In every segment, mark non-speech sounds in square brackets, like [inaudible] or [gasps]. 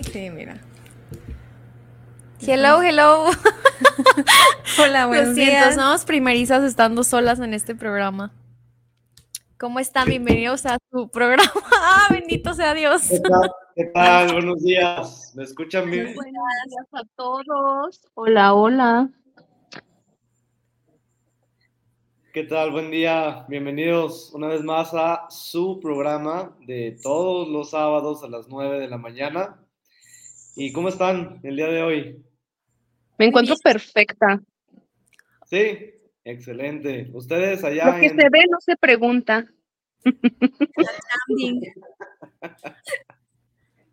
Ay, sí, mira. Hello, hello. [laughs] Hola, buenos Lo siento, días. somos primerizas estando solas en este programa. ¿Cómo están? Bienvenidos a su programa. [laughs] ¡Ah, bendito sea Dios! ¿Qué tal? ¿Qué tal? Buenos días. ¿Me escuchan bien? Buenos días a todos. Hola, hola. ¿Qué tal? Buen día. Bienvenidos una vez más a su programa de todos los sábados a las 9 de la mañana. ¿Y cómo están el día de hoy? Me encuentro perfecta. Sí, excelente. Ustedes allá Lo que en... se ve no se pregunta. [laughs]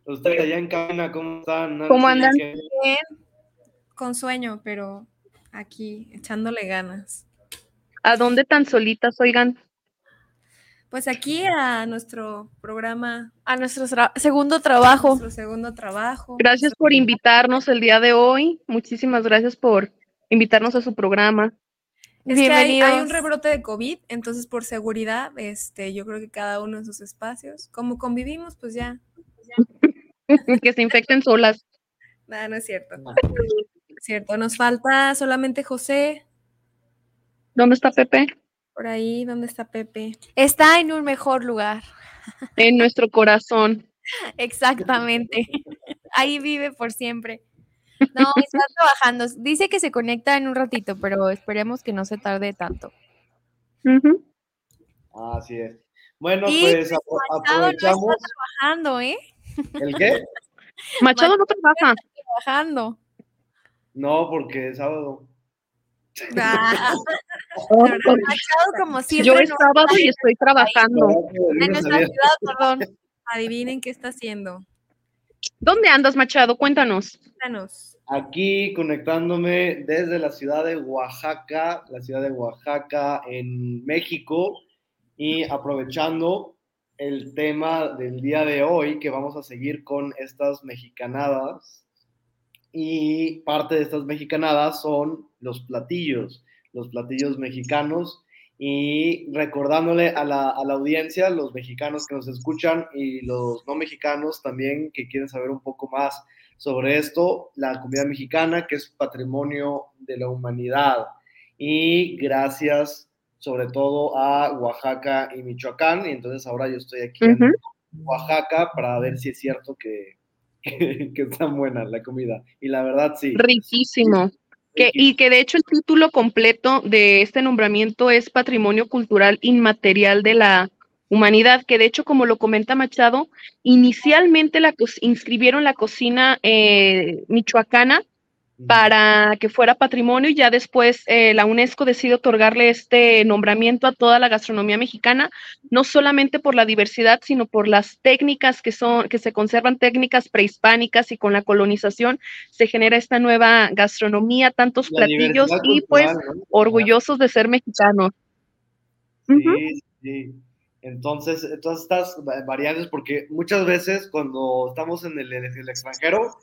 Ustedes allá en cabina, ¿cómo están? Nancy, ¿Cómo andan? ¿Qué- Bien, con sueño, pero aquí echándole ganas. ¿A dónde tan solitas, oigan? Pues aquí a nuestro programa, a nuestro tra- segundo trabajo. Nuestro segundo trabajo. Gracias por invitarnos el día de hoy. Muchísimas gracias por invitarnos a su programa. Es que hay, hay un Bienvenidos. rebrote de COVID, entonces por seguridad, este, yo creo que cada uno en sus espacios. Como convivimos, pues ya. [laughs] que se infecten solas. Nada, no es cierto. Cierto, nos falta solamente José. ¿Dónde está Pepe? Por ahí, ¿dónde está Pepe? Está en un mejor lugar. [laughs] En nuestro corazón. Exactamente. [laughs] Ahí vive por siempre. No, está trabajando. Dice que se conecta en un ratito, pero esperemos que no se tarde tanto. Ujú. Así es. Bueno, Y pues apro- Machado no está aprovechamos. trabajando, ¿eh? ¿El qué? Machado no trabaja. Trabajando. No, porque es sábado. [laughs] Ah, Machado, como siempre. Yo es no sábado y estoy trabajando. En nuestra ciudad, perdón. Adivinen qué está haciendo. ¿Dónde andas, Machado? Cuéntanos. Cuéntanos. Aquí conectándome desde la ciudad de Oaxaca, la ciudad de Oaxaca en México y aprovechando el tema del día de hoy que vamos a seguir con estas mexicanadas y parte de estas mexicanadas son los platillos, los platillos mexicanos y recordándole a la, a la audiencia, los mexicanos que nos escuchan y los no mexicanos también que quieren saber un poco más sobre esto, la comida mexicana, que es patrimonio de la humanidad. Y gracias sobre todo a Oaxaca y Michoacán. Y entonces ahora yo estoy aquí en Oaxaca para ver si es cierto que, [laughs] que, que está buena la comida. Y la verdad sí. Riquísimo. Que, y que de hecho el título completo de este nombramiento es Patrimonio Cultural Inmaterial de la Humanidad, que de hecho, como lo comenta Machado, inicialmente la inscribieron la cocina eh, michoacana para que fuera patrimonio y ya después eh, la UNESCO decide otorgarle este nombramiento a toda la gastronomía mexicana, no solamente por la diversidad, sino por las técnicas que son, que se conservan técnicas prehispánicas y con la colonización se genera esta nueva gastronomía, tantos platillos y pues orgullosos de ser mexicanos. Sí, sí. Entonces, todas estas variantes, porque muchas veces cuando estamos en el, el extranjero,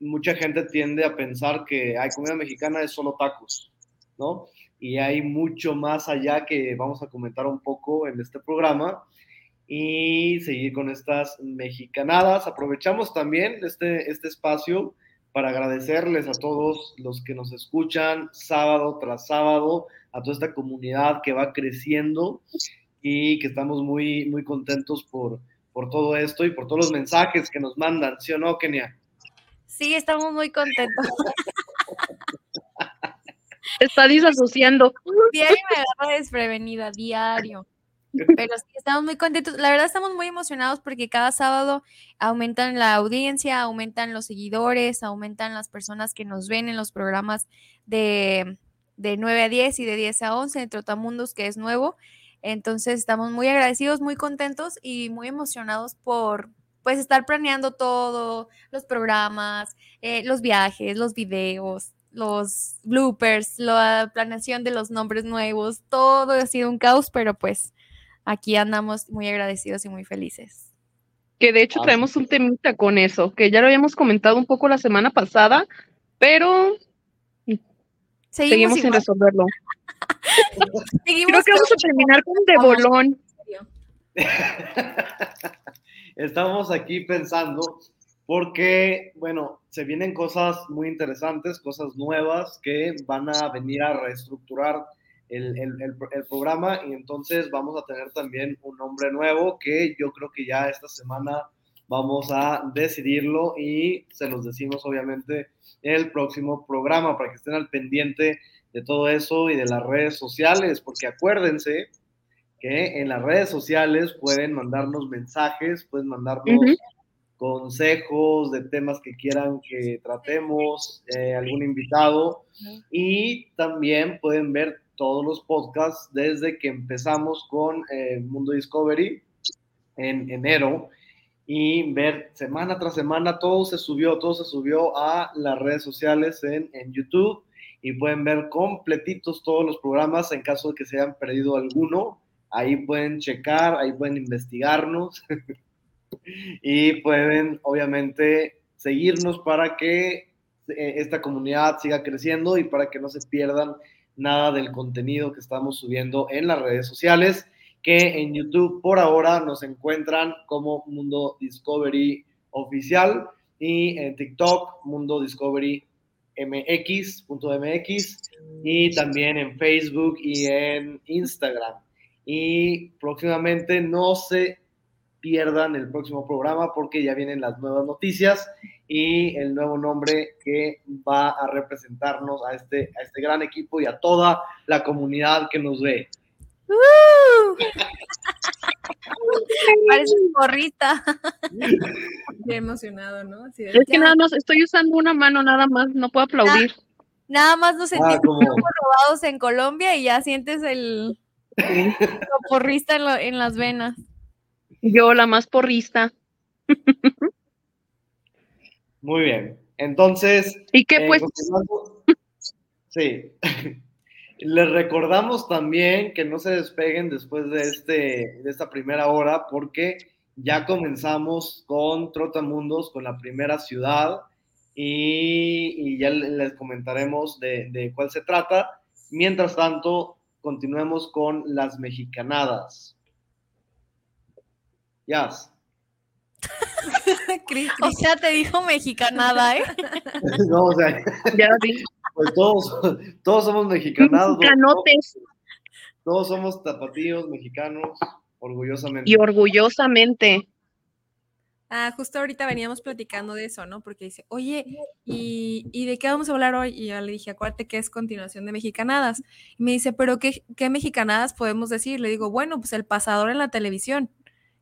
mucha gente tiende a pensar que hay comida mexicana es solo tacos, ¿no? Y hay mucho más allá que vamos a comentar un poco en este programa y seguir con estas mexicanadas. Aprovechamos también este, este espacio para agradecerles a todos los que nos escuchan sábado tras sábado, a toda esta comunidad que va creciendo y que estamos muy, muy contentos por, por todo esto y por todos los mensajes que nos mandan, ¿sí o no, Kenia? Sí, estamos muy contentos. [laughs] Está disasociando. Diario me agarro desprevenida, diario. Pero sí, estamos muy contentos. La verdad, estamos muy emocionados porque cada sábado aumentan la audiencia, aumentan los seguidores, aumentan las personas que nos ven en los programas de, de 9 a 10 y de 10 a 11 en Trotamundos, que es nuevo. Entonces, estamos muy agradecidos, muy contentos y muy emocionados por, pues estar planeando todo, los programas, eh, los viajes, los videos, los bloopers, la planeación de los nombres nuevos, todo ha sido un caos, pero pues aquí andamos muy agradecidos y muy felices. Que de hecho traemos un temita con eso, que ya lo habíamos comentado un poco la semana pasada, pero seguimos, sin resolverlo. [laughs] Creo que vamos a terminar con de bolón. [laughs] estamos aquí pensando porque, bueno, se vienen cosas muy interesantes, cosas nuevas que van a venir a reestructurar el, el, programa y entonces vamos a tener también un nombre nuevo que yo creo que ya esta semana vamos a decidirlo y se los decimos obviamente el próximo programa para que estén al pendiente de todo eso y de las redes sociales, porque acuérdense que en las redes sociales pueden mandarnos mensajes, pueden mandarnos consejos de temas que quieran que tratemos, eh, algún invitado, y también pueden ver todos los podcasts desde que empezamos con eh, Mundo Discovery en enero y ver semana tras semana todo se subió, todo se subió a las redes sociales en, en YouTube y pueden ver completitos todos los programas en caso de que se hayan perdido alguno ahí pueden checar, ahí pueden investigarnos [laughs] y pueden obviamente seguirnos para que eh, esta comunidad siga creciendo y para que no se pierdan nada del contenido que estamos subiendo en las redes sociales, que en YouTube por ahora nos encuentran como Mundo Discovery Oficial y en TikTok Mundo Discovery MX.mx y también en Facebook y en Instagram y próximamente no se pierdan el próximo programa porque ya vienen las nuevas noticias y el nuevo nombre que va a representarnos a este, a este gran equipo y a toda la comunidad que nos ve. ¡Uh! [laughs] Parece porrita. [laughs] Qué emocionado, ¿no? es que nada más estoy usando una mano, nada más, no puedo aplaudir. Nada, más nos sentimos ah, robados en Colombia y ya sientes el, [laughs] porrista en, las venas. Yo, la más porrista. Muy bien. Entonces. ¿Y qué eh, pues? Sí. [laughs] Les recordamos también que no se despeguen después de, este, de esta primera hora, porque ya comenzamos con Trotamundos, con la primera ciudad, y, ya les comentaremos de, de cuál se trata. Mientras tanto, continuemos con las mexicanadas. Ya. [laughs] o sea, te dijo mexicanada, ¿eh? [laughs] no, o sea, ya pues todos, todos somos mexicanados. Mexicanotes. Todos, somos tapatíos mexicanos, orgullosamente. Y orgullosamente. Ah, justo ahorita veníamos platicando de eso, ¿no? Porque dice, oye, ¿y, ¿y, de qué vamos a hablar hoy? Y yo le dije, acuérdate que es continuación de Mexicanadas. Y me dice, ¿pero qué, qué Mexicanadas podemos decir? Le digo, bueno, pues el pasador en la televisión.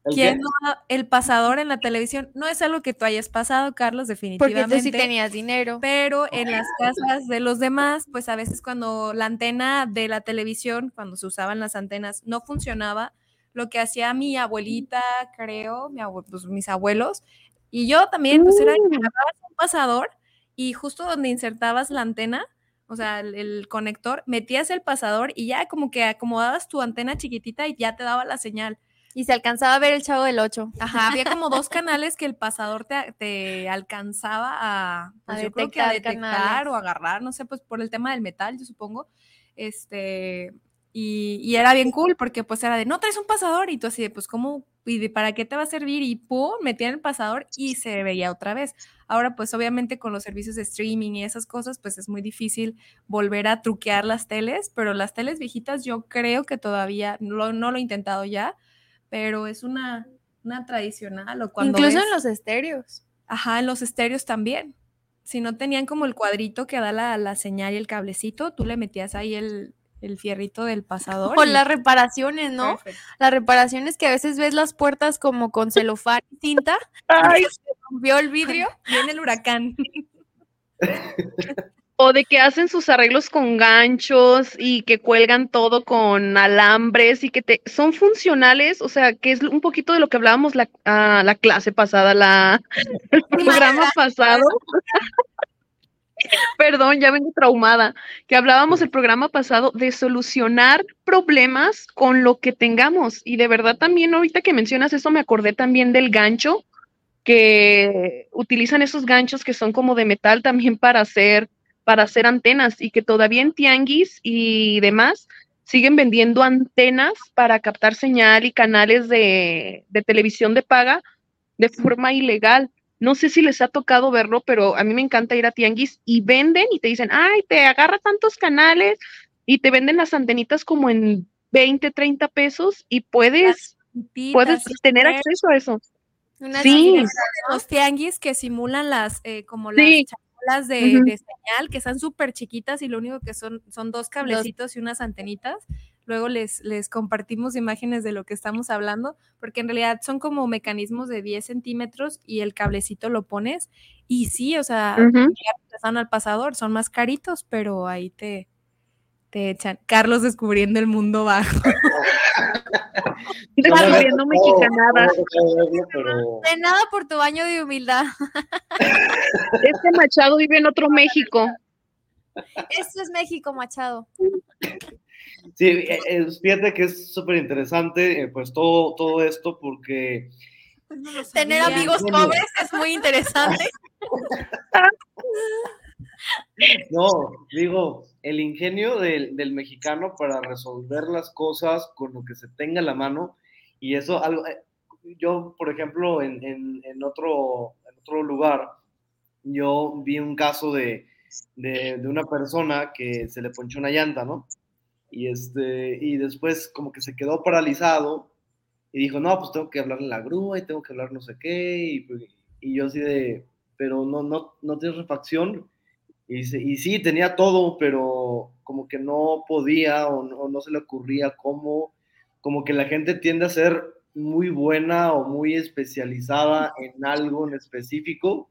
¿El ¿Quién qué? no ha- el pasador en la televisión? No es algo que tú hayas pasado, Carlos, Porque definitivamente. tú sí tenías dinero. Pero en las casas de los demás, pues a veces cuando la antena de la televisión, cuando se usaban las antenas, no funcionaba, lo que hacía mi abuelita, creo, mi pues, mis abuelos, y yo también, pues era que Mm. un pasador y justo donde insertabas la antena, o sea, el, el conector, metías el pasador y ya como que acomodabas tu antena chiquitita y ya te daba la señal. Y se alcanzaba a ver el chavo del 8. Ajá, había [laughs] como dos canales que el pasador te, te alcanzaba a, pues, yo creo que a detectar detectar canales. o agarrar, no sé, pues por el tema del metal, yo supongo. Este, y, y era bien cool porque pues era de, no traes un pasador y tú así de, pues cómo, y de, para qué te va a servir y pum, metían el pasador y se veía otra vez. Ahora pues obviamente con los servicios de streaming y esas cosas pues es muy difícil volver a truquear las teles, pero las teles viejitas yo creo que todavía, no, lo- no lo he intentado ya, pero es una, una tradicional o cuando Incluso ves- en los estéreos. Ajá, en los estéreos también. Si no tenían como el cuadrito que da la, la señal y el cablecito, tú le metías ahí el, el fierrito del pasador. O y- las reparaciones, ¿no? Perfecto. Las reparaciones que a veces ves las puertas como con celofán y cinta. Ay, se rompió el vidrio. [laughs] Viene el huracán. o de que hacen sus arreglos con ganchos y que cuelgan todo con alambres y que te son funcionales, o sea, que es un poquito de lo que hablábamos la, ah, la clase pasada, la, el programa pasado. [laughs] Perdón, ya vengo traumada. Que hablábamos el programa pasado de solucionar problemas con lo que tengamos. Y de verdad también ahorita que mencionas eso me acordé también del gancho, que utilizan esos ganchos que son como de metal también [laughs] para hacer para hacer antenas y que todavía en tianguis y demás siguen vendiendo antenas para captar señal y canales de, de televisión de paga de forma ilegal. No sé si les ha tocado verlo, pero a mí me encanta ir a tianguis y venden y te dicen, ay, te agarra tantos canales y te venden las antenitas como en 20, 30 pesos y puedes, puedes tener acceso a eso. Unas Sí. chiquitas, Los tianguis que simulan las, eh, como Sí. las de, Ujú. de señal, que están súper chiquitas y lo único que son son dos cablecitos y unas antenitas. Luego les, les compartimos imágenes de lo que estamos hablando, porque en realidad son como mecanismos de 10 centímetros y el cablecito lo pones. Y sí, o sea, ya empezaron al pasador, son más caritos, pero ahí te, te echan. Carlos descubriendo el mundo bajo. [laughs] Descubriendo pero- De nada por tu baño de humildad. Este Machado vive en otro México. Esto es México, Machado. [laughs] Sí, eh, eh, fíjate que es súper interesante eh, pues todo, todo esto porque Tener sabía. amigos Bueno. pobres es muy interesante. [laughs] No, digo, el ingenio del, del mexicano para resolver las cosas con lo que se tenga a la mano, y eso, algo, yo, por ejemplo, en, en- en otro, en otro lugar, yo vi un caso de, de, de una persona que se le ponchó una llanta, ¿no? Y, este, y después como que se quedó paralizado y dijo, no, pues tengo que hablarle a la grúa y tengo que hablar no sé qué, y, pues, y yo así de, pero no, no, no tienes refacción. Y, sí, tenía todo, pero como que no podía o no, no se le ocurría cómo, como que la gente tiende a ser muy buena o muy especializada en algo en específico,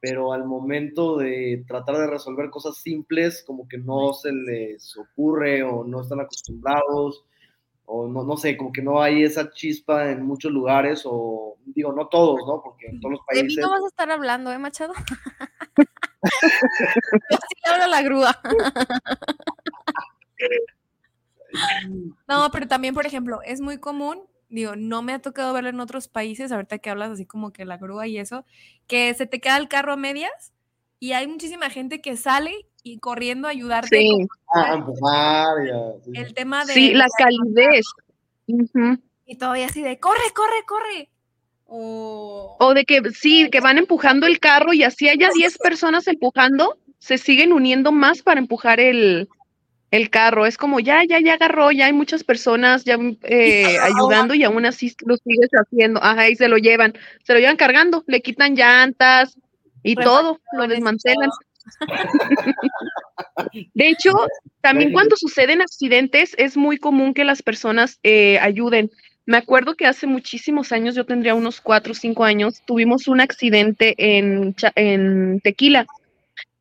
pero al momento de tratar de resolver cosas simples, como que no se les ocurre o no están acostumbrados, o no, no sé, como que no hay esa chispa en muchos lugares, o digo, no todos, ¿no? Porque en todos los De mí países... no vas a estar hablando, ¿eh, Machado? [laughs] Yo sí le hablo a la grúa. [laughs] No, pero también, por ejemplo, es muy común, digo, no me ha tocado verlo en otros países, ahorita que hablas así como que la grúa y eso, que se te queda el carro a medias y hay muchísima gente que sale y corriendo a ayudarte. Sí, como Ah, empujar, sí. El tema de... sí, la calidez. Y todavía así de, corre, corre, corre. O... O de que sí, que van empujando el carro y así haya 10 personas empujando, se siguen uniendo más para empujar el, el carro. Es como, ya, ya, ya agarró, ya hay muchas personas ya eh, [laughs] ayudando y aún así lo sigues haciendo. Ajá, y se lo llevan, se lo llevan cargando, le quitan llantas y todo, lo desmantelan. [laughs] De hecho, también cuando suceden accidentes es muy común que las personas eh, ayuden. Me acuerdo que hace muchísimos años, yo tendría unos cuatro o cinco años, tuvimos un accidente en, en Tequila.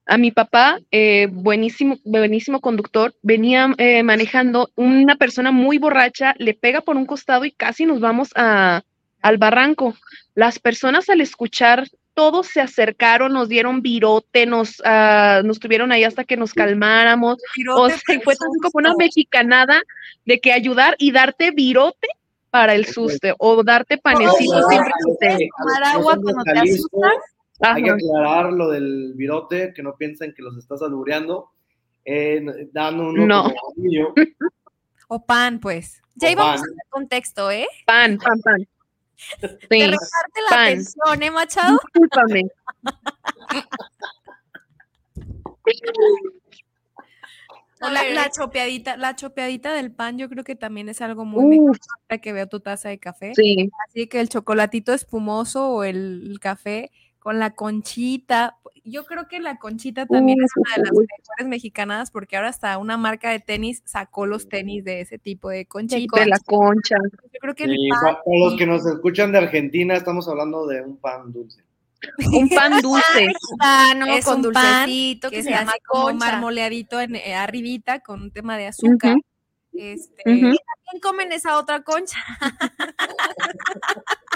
A mi papá, eh, buenísimo, buenísimo conductor, venía eh, manejando una persona muy borracha, le pega por un costado y casi nos vamos a, al barranco. Las personas al escuchar todos se acercaron, nos dieron virote, nos, uh, nos tuvieron ahí hasta que nos calmáramos. o sea, fue como una mexicanada de que ayudar y darte virote para el susto o darte panecito oh, siempre que tomar agua cuando te asustas. Hay que aclarar lo del virote, que no piensen que los estás albureando. Eh, dando un no. [laughs] o pan, pues. Ya íbamos al contexto, ¿eh? Pan, pan, pan. [laughs] Sí, de la pan. atención, ¿eh, Machado? Discúlpame. [laughs] La, la, chopeadita, la chopeadita del pan, yo creo que también es algo muy importante que veo tu taza de café. Sí. Así que el chocolatito espumoso o el, café con la conchita. Yo creo que la conchita también es una de las mejores mexicanas porque ahora hasta una marca de tenis sacó los tenis de ese tipo de conchita. De la concha. Yo creo que sí, para los que nos escuchan de Argentina, estamos hablando de un pan dulce. [laughs] Un pan dulce. [laughs] es con un dulcecito que, se, llama como marmoleadito en, eh, arribita con un tema de azúcar. Este, Y también comen esa otra concha. [laughs]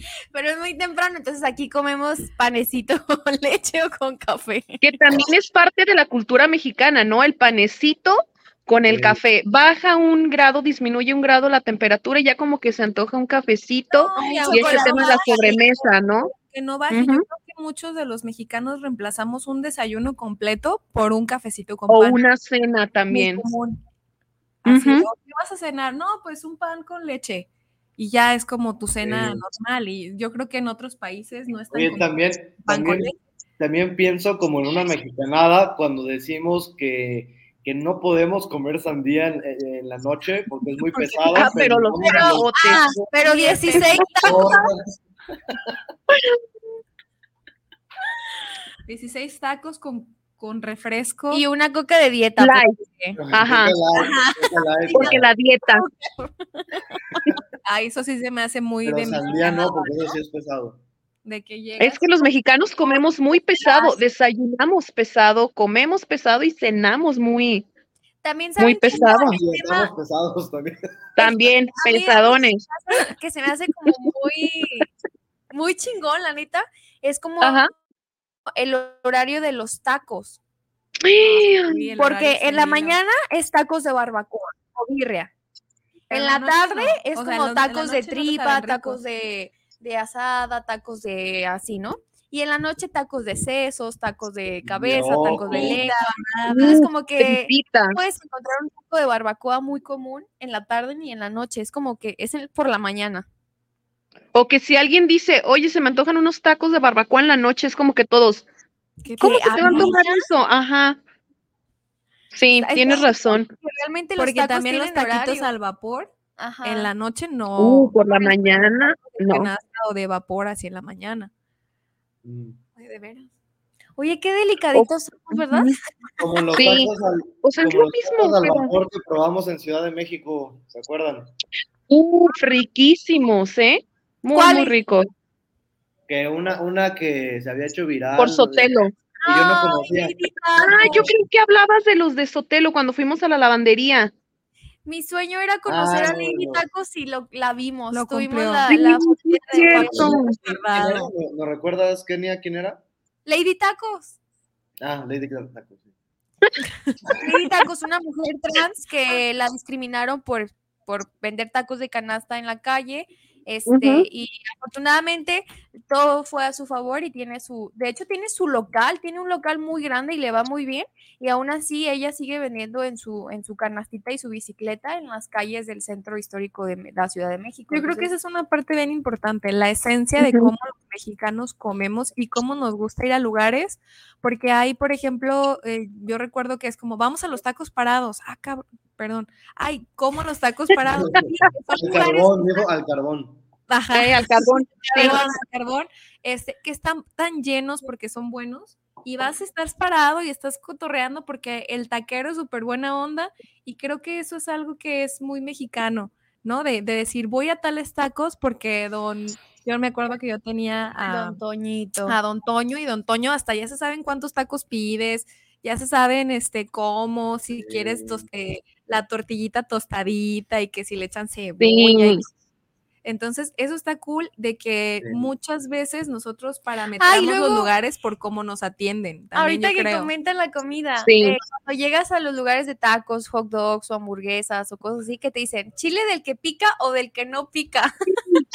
[laughs] Pero es muy temprano, entonces aquí comemos panecito [laughs] con leche o con café. Que también es parte de la cultura mexicana, ¿no? El panecito con el café. Baja un grado, disminuye un grado la temperatura y ya como que se antoja un cafecito y ese tema es la sobremesa, ¿no? Que no baje. Yo creo que muchos de los mexicanos reemplazamos un desayuno completo por un cafecito con o una cena también. Así, ¿Qué vas a cenar? No, pues un pan con leche. Y ya es como tu cena normal. Y yo creo que en otros países no está también, también, también pienso como en una mexicanada cuando decimos que que no podemos comer sandía en, la noche porque es muy [laughs] pesado. Ah, pero, los ah, pero 16 [laughs] tacos. [laughs] 16 tacos con, con refresco. Y una coca de dieta. Ajá. porque la dieta. [laughs] Ah, eso sí se me hace muy pero de sandía no, porque eso sí es pesado. De que es que los mexicanos comemos muy pesado, desayunamos pesado, comemos pesado y cenamos muy, también muy pesado. Estamos pesados también. [laughs] También, pesadones. Que se me hace como muy, muy chingón, la neta. Es como el horario de los tacos. Porque en la mañana es tacos de barbacoa o birria. En la tarde es como tacos de tripa, tacos de de asada, tacos de así, ¿no? Y en la noche tacos de sesos, tacos de cabeza, tacos de lengua. Es como que puedes encontrar un taco de barbacoa muy común en la tarde ni en la noche. Es como que es por la mañana. O que si alguien dice, oye, se me antojan unos tacos de barbacoa en la noche, es como que todos. ¿Cómo que te van a antojar eso? Ajá. Sí, tienes razón. Realmente los Porque también los taquitos al vapor en la noche no. Uh, por la mañana, no. O de vapor así en la mañana. Mm. Oye, de veras. Oye, qué delicaditos somos, ¿verdad? Como los sí. al, o sea, es lo mismo. Al vapor que probamos en Ciudad de México, ¿se acuerdan? Uh, riquísimos, ¿eh? Muy, muy ricos. Que una, una que se había hecho viral. Por Sotelo. Y yo no conocía. Ah, yo creo que hablabas de los de Sotelo cuando fuimos a la lavandería. Mi sueño era conocer a Lady Tacos y lo, la vimos. Lo Tuvimos la, la ¿No recuerdas, Kenia, quién era? Lady Tacos. Ah, Lady Tacos. Lady Tacos, una mujer trans que la discriminaron por, por vender tacos de canasta en la calle este, y afortunadamente todo fue a su favor y tiene su, de hecho tiene su local, tiene un local muy grande y le va muy bien y aún así ella sigue vendiendo en su, en su canastita y su bicicleta en las calles del centro histórico de la Ciudad de México. Yo creo que esa es una parte bien importante, la esencia de cómo los mexicanos comemos y cómo nos gusta ir a lugares, porque hay, por ejemplo, eh, yo recuerdo que es como, vamos a los tacos parados, ah, cabrón, perdón, ay, ¿cómo los tacos parados? [laughs] al carbón, dijo al carbón. Ajá, al carbón, [laughs] al carbón, este, que están tan llenos porque son buenos, y vas, a estar parado y estás cotorreando porque el taquero es súper buena onda y creo que eso es algo que es muy mexicano, ¿no? De, de, decir, voy a tales tacos porque don, yo me acuerdo que yo tenía a Don Toñito. A Don Toño y Don Toño hasta ya se saben cuántos tacos pides, ya se saben este cómo, si quieres toste, la tortillita tostadita y que si le echan cebolla. Sí. Entonces, eso está cool de que sí. muchas veces nosotros parametramos luego, los lugares por cómo nos atienden. También ahorita que creo. comentan la comida, sí. eh, cuando llegas a los lugares de tacos, hot dogs o hamburguesas o cosas así, que te dicen, chile del que pica o del que no pica. [laughs]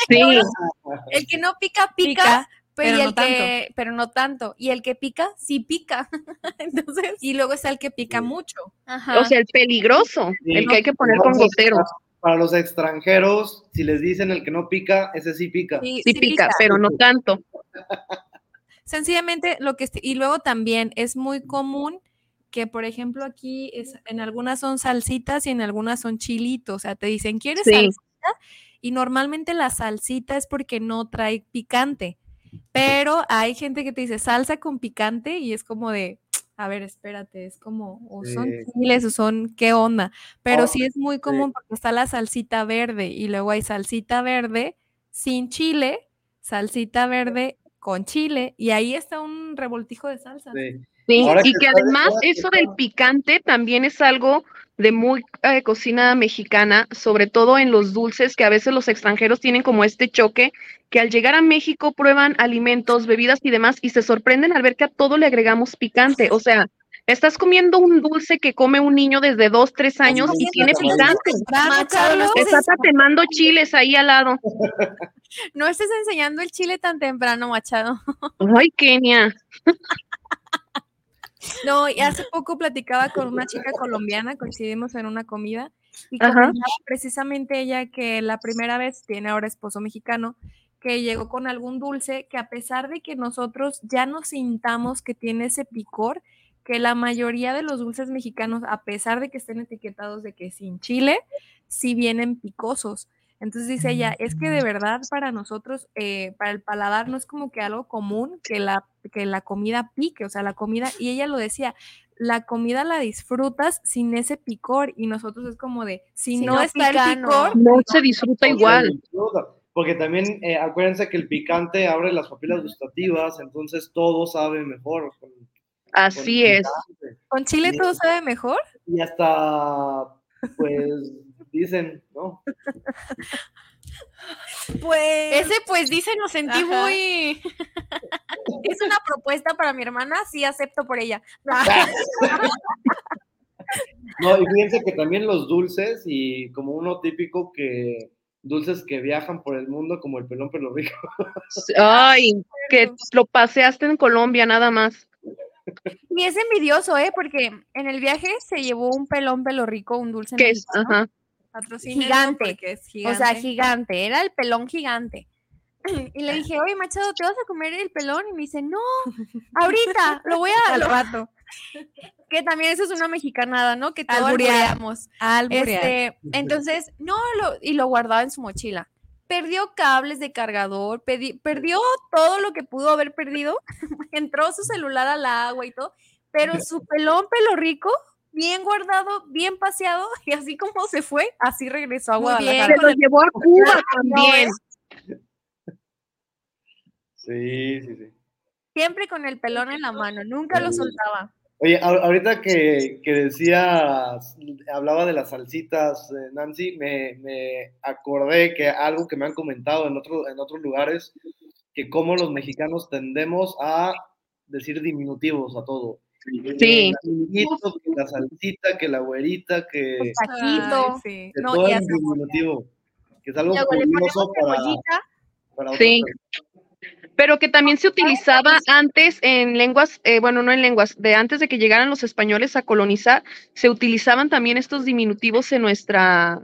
Sí. [laughs] el que no pica, pica. pica pero, pero, y el no que, tanto. pero no tanto. Y el que pica, sí pica. [laughs] Entonces, y luego está el que pica sí. mucho. Ajá. O sea, el peligroso, el que hay que poner con goteros para los extranjeros, si les dicen el que no pica, ese sí pica. Sí, sí, sí pica, pica, pero no tanto. [laughs] Sencillamente lo que y luego también es muy común que por ejemplo aquí es, en algunas son salsitas y en algunas son chilitos, o sea, te dicen, "¿Quieres sí. salsita?" y normalmente la salsita es porque no trae picante. Pero hay gente que te dice salsa con picante y es como de, a ver, espérate, es como, o son sí. chiles o son, ¿qué onda? Pero oh, sí es muy común sí. porque está la salsita verde y luego hay salsita verde sin chile, salsita verde con chile y ahí está un revoltijo de salsa. Sí, sí y que además eso del picante también es algo de muy eh, cocina mexicana, sobre todo en los dulces, que a veces los extranjeros tienen como este choque, que al llegar a México prueban alimentos, bebidas y demás, y se sorprenden al ver que a todo le agregamos picante. O sea, estás comiendo un dulce que come un niño desde dos, tres años y tiene picante. Machado, está tatemando chiles ahí al lado. No estés enseñando el chile tan temprano, Machado. Ay, Kenia. No, y hace poco platicaba con una chica colombiana, coincidimos en una comida, y precisamente ella que la primera vez tiene ahora esposo mexicano, que llegó con algún dulce que a pesar de que nosotros ya nos sintamos que tiene ese picor, que la mayoría de los dulces mexicanos, a pesar de que estén etiquetados de que sin chile, sí vienen picosos. Entonces dice ella, es que de verdad para nosotros, eh, para el paladar, no es como que algo común que la, que la comida pique, o sea, la comida, y ella lo decía, la comida la disfrutas sin ese picor, y nosotros es como de, si, si no, no, está pica, el picor, no, no se disfruta igual. Porque también eh, acuérdense que el picante abre las papilas gustativas, entonces todo sabe mejor. Con, Así con es. ¿Con chile y, todo sabe mejor? Y hasta, pues, dicen, ¿no? Pues. Ese, pues, dicen, lo sentí Ajá. muy. [laughs] es una propuesta para mi hermana, sí acepto por ella. [laughs] no, y fíjense que también los dulces, y como uno típico que dulces que viajan por el mundo, como el pelón pelo rico. Ay, que lo paseaste en Colombia nada más. Y es envidioso, ¿eh? Porque en el viaje se llevó un pelón pelo rico, un dulce que es, ajá gigante, es gigante, o sea, gigante, era el pelón gigante. [laughs] Y le dije, oye, Machado, ¿te vas a comer el pelón? Y me dice, no, ahorita, lo voy a... [laughs] Al rato. Que también eso es una mexicanada, ¿no? Que todo albureamos. Este, entonces, no, lo, y lo guardaba en su mochila. Perdió cables de cargador, pedi, perdió todo lo que pudo haber perdido. [laughs] Entró su celular al agua y todo, pero su pelón pelo rico bien guardado, bien paseado, [laughs] y así como se fue, así regresó a Guadalajara. Se lo llevó a Cuba también. Sí, sí, sí. Siempre con el pelón en la mano, nunca lo soltaba. Oye, ahorita que, que decías, hablaba de las salsitas, eh, Nancy, me, me, acordé que algo que me han comentado en, otro, en otros lugares, que como los mexicanos tendemos a decir diminutivos a todo. Sí. Que la salsita, que la güerita, que. El taquito. Sí. Que no, todo es diminutivo. Que es algo curioso para, para Sí. Pero que también se utilizaba antes en lenguas, eh, bueno, no en lenguas, de antes de que llegaran los españoles a colonizar, se utilizaban también estos diminutivos en nuestra,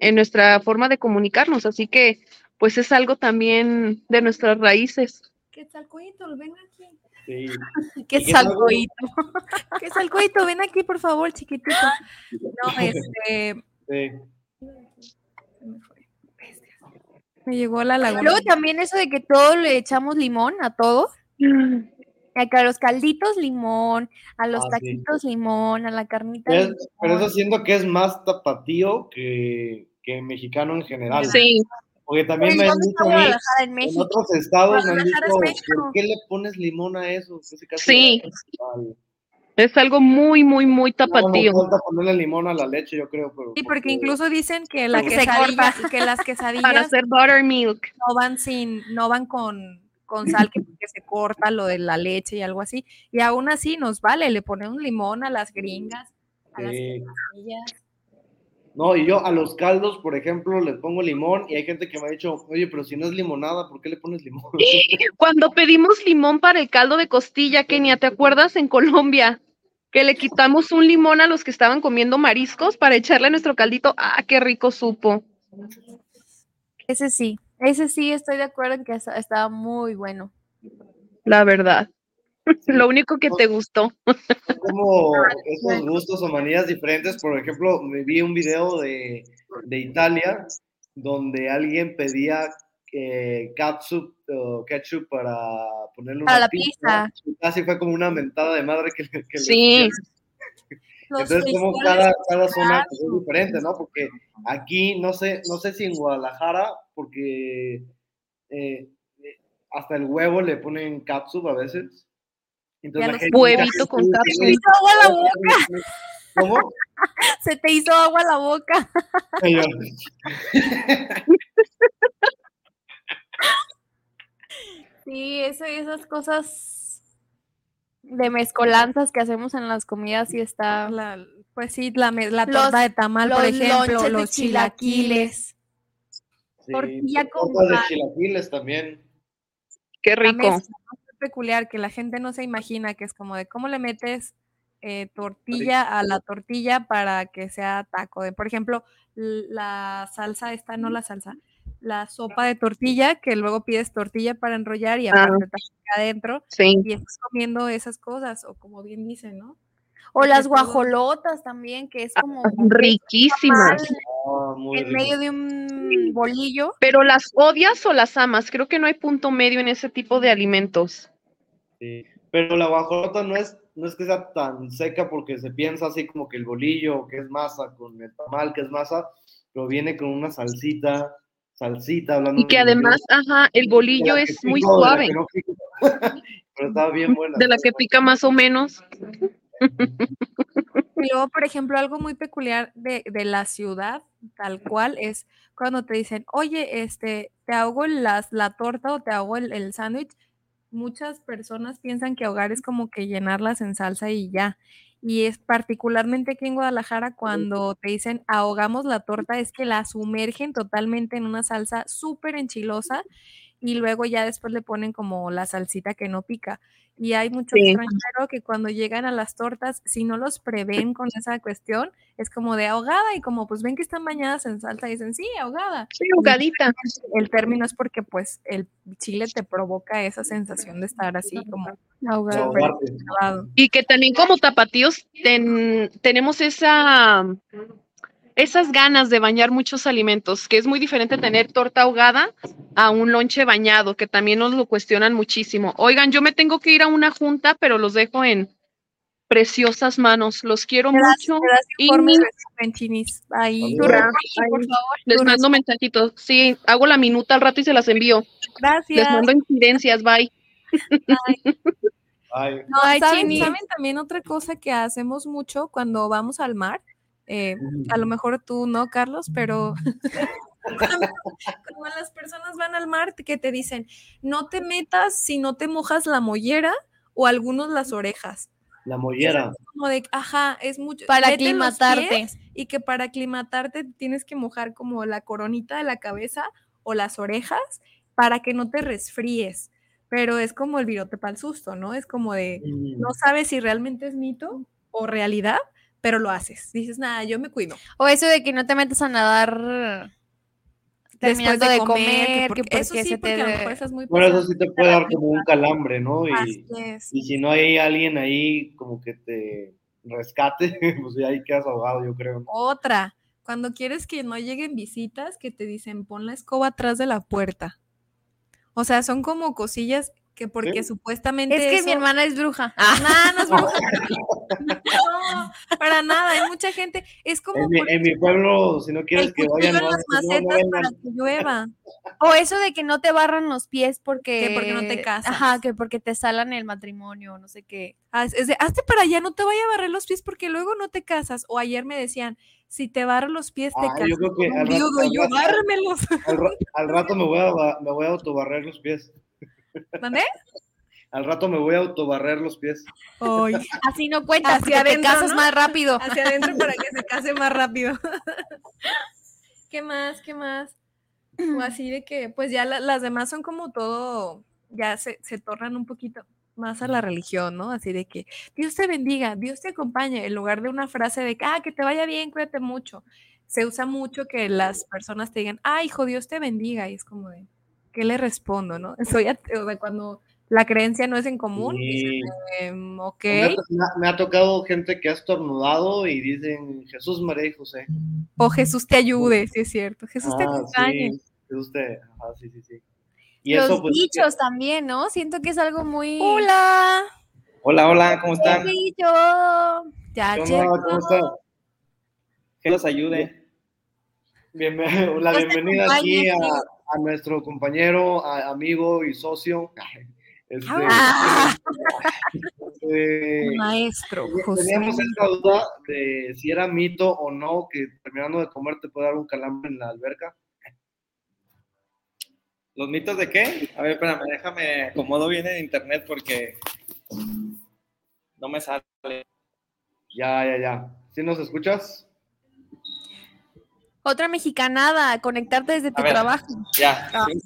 en nuestra forma de comunicarnos. Así que pues es algo también de nuestras raíces. Quetzalcoito, ven aquí. Sí. [laughs] Quetzalcoito. [laughs] Quetzalcoito, ven aquí, por favor, chiquitito. No, [laughs] este. Sí. Me llegó la laguna. Luego también eso de que todo le echamos limón a todo. A los calditos limón, a los ah, taquitos limón, a la carnita. Pero, eso siento que es más tapatío que, que mexicano en general. Sí. Porque también me han dicho en, en, otros estados me han dicho, ¿por qué le pones limón a eso? Sí. Es algo muy, muy, muy tapatío. No, falta ponerle limón a la leche, yo creo. Pero sí, porque, incluso dicen que, la quesadilla, que las quesadillas para hacer buttermilk no van sin, no van con, con sal, que, se corta lo de la leche y algo así. Y aún así nos vale, le ponemos limón a las gringas, a las quesadillas. No, y yo a los caldos, por ejemplo, les pongo limón y hay gente que me ha dicho, oye, pero si no es limonada, ¿por qué le pones limón? Cuando pedimos limón para el caldo de costilla, Kenia, ¿te acuerdas en Colombia? Que le quitamos un limón a los que estaban comiendo mariscos para echarle a nuestro caldito. Ah, qué rico supo. Ese sí, ese sí estoy de acuerdo en que estaba muy bueno. La verdad. [laughs] Lo único que te gustó. Como [laughs] esos gustos o manías diferentes. Por ejemplo, me vi un video de, de Italia donde alguien pedía eh, ketchup, ketchup para ponerle una la pizza. Casi fue como una mentada de madre que, que sí. Entonces, como cada, cada zona pues, es diferente, ¿no? Porque aquí, no sé, no sé si en Guadalajara, porque eh, hasta el huevo le ponen catsup a veces. Entonces, huevito con [laughs] Se te hizo agua la boca. ¿Cómo? Se te hizo agua la boca. sí, eso, esas cosas de mezcolanzas que hacemos en las comidas y está la, pues sí, la, la torta de tamal, por ejemplo, los chilaquiles. tortilla con de chilaquiles también. Qué rico peculiar que la gente no se imagina, que es como de cómo le metes eh, tortilla a la tortilla para que sea taco. De, por ejemplo, la salsa esta, no la salsa, la sopa de tortilla, que luego pides tortilla para enrollar y aparte ah. adentro y estás comiendo esas cosas, o como bien dicen, ¿no? O las guajolotas también, que es ah, como riquísimas. Ah, en medio de un bolillo. Pero las odias o las amas, creo que no hay punto medio en ese tipo de alimentos. Sí, pero la guajolota no es, no es que sea tan seca porque se piensa así como que el bolillo, que es masa, con el tamal, que es masa, pero viene con una salsita, salsita, hablando Y que además, ajá, el bolillo es muy suave. [laughs] pero estaba bien buena. De la que pica más o menos. Y luego, por ejemplo, algo muy peculiar de, la ciudad, tal cual, es cuando te dicen, oye, este, te hago las, la torta o te hago el, el sándwich. Muchas personas piensan que ahogar es como que llenarlas en salsa y ya. Y es particularmente aquí en Guadalajara cuando te dicen ahogamos la torta, es que la sumergen totalmente en una salsa súper enchilosa y luego ya después le ponen como la salsita que no pica. Y hay mucho extranjero que cuando llegan a las tortas, si no los prevén con esa cuestión, es como de ahogada y como pues ven que están bañadas en salsa, dicen, sí, ahogada. Sí, ahogadita. El término es porque pues el chile te provoca esa sensación de estar así como ahogado. Y que también como tapatíos tenemos esa esas ganas de bañar muchos alimentos, que es muy diferente tener torta ahogada a un lonche bañado, que también nos lo cuestionan muchísimo. Oigan, yo me tengo que ir a una junta, pero los dejo en preciosas manos. Los quiero mucho. y Ahí, por favor. Les mando mensajitos. Sí, hago la minuta al rato y se las envío. Gracias. Les mando incidencias. Bye. Bye. No, ¿saben, ¿saben también otra cosa que hacemos mucho cuando vamos al mar? Eh, a lo mejor tú no, Carlos, pero [laughs] como las personas van al mar que te dicen, no te metas si no te mojas la mollera o algunos las orejas. La mollera. como de, ajá, es mucho. Para aclimatarte. Y que para aclimatarte tienes que mojar como la coronita de la cabeza o las orejas para que no te resfríes. Pero es como el virote para el susto, ¿no? Es como de, no mm. sabes si realmente es mito o realidad, pero lo haces. Dices, nada, yo me cuido. O eso de que no te metas a nadar terminando después de comer, que que eso porque sí, se porque te a lo de- mejor estás muy Bueno, eso sí te puede dar como un calambre, ¿no? Y, es. y si no hay alguien ahí como que te rescate, [laughs] pues ya ahí quedas ahogado, yo creo. Otra, cuando quieres que no lleguen visitas, que te dicen pon la escoba atrás de la puerta. O sea, son como cosillas que porque ¿Sí? supuestamente Es que mi hermana es bruja. Ah, no, no es bruja. [laughs] No, para nada, hay mucha gente. Es como En mi, por en mi pueblo, si no quieres que vayan, en no, las no, no macetas vengan. para que llueva. [laughs] O eso de que no te barran los pies porque... Que porque no te casas. Ajá, que porque te salan el matrimonio, no sé qué. Ah, Es es de, hazte para allá, no te vaya a barrer los pies porque luego no te casas. O ayer me decían, si te barro los pies, te Ah, casas. yo creo que al rato- al yo, rato- bármelos. Al, ra- al rato me voy, a, me voy a autobarrer los pies. ¿Mandé? Al rato me voy a autobarrer los pies. Ay, Así no cuenta, Hacia porque te adentro, casas ¿no? más rápido. hacia adentro para que se case más rápido. [laughs] ¿Qué más? ¿Qué más? O así de que, pues ya la- las demás son como todo, ya se, se tornan un poquito más a la religión, ¿no? Así de que Dios te bendiga, Dios te acompañe, en lugar de una frase de que, ah, que te vaya bien, cuídate mucho. Se usa mucho que las personas te digan, ah, hijo, Dios te bendiga, y es como de, ¿qué le respondo, no? [laughs] Soy ateo, o sea, cuando la creencia no es en común, em, ok, me, ha, me tocado gente que ha estornudado y dicen Jesús, María y José. o Jesús te ayude, sí es cierto, Jesús te Ah, acompañe. sí, Jesús te... Ajá, sí, sí, sí. Y Los eso, pues, dichos también, ¿no? Siento que es algo muy... Hola. Hola, hola, ¿cómo están? ¡Qué dicho! Ya llegó. ¿Cómo estás? Que los ayude. Bienven- la [laughs] bienvenida aquí a, a nuestro compañero, a- amigo y socio. [laughs] Este, Ah. eh, Maestro José. teníamos esta duda de si era mito o no que terminando de comer te puede dar un calambre en la alberca. ¿Los mitos de qué? A ver, espérame, déjame acomodo bien en internet porque no me sale. Ya, ya, ya. ¿Sí nos escuchas? Otra mexicanada, conectarte desde tu ver. trabajo. Ya. Ah. ¿sí?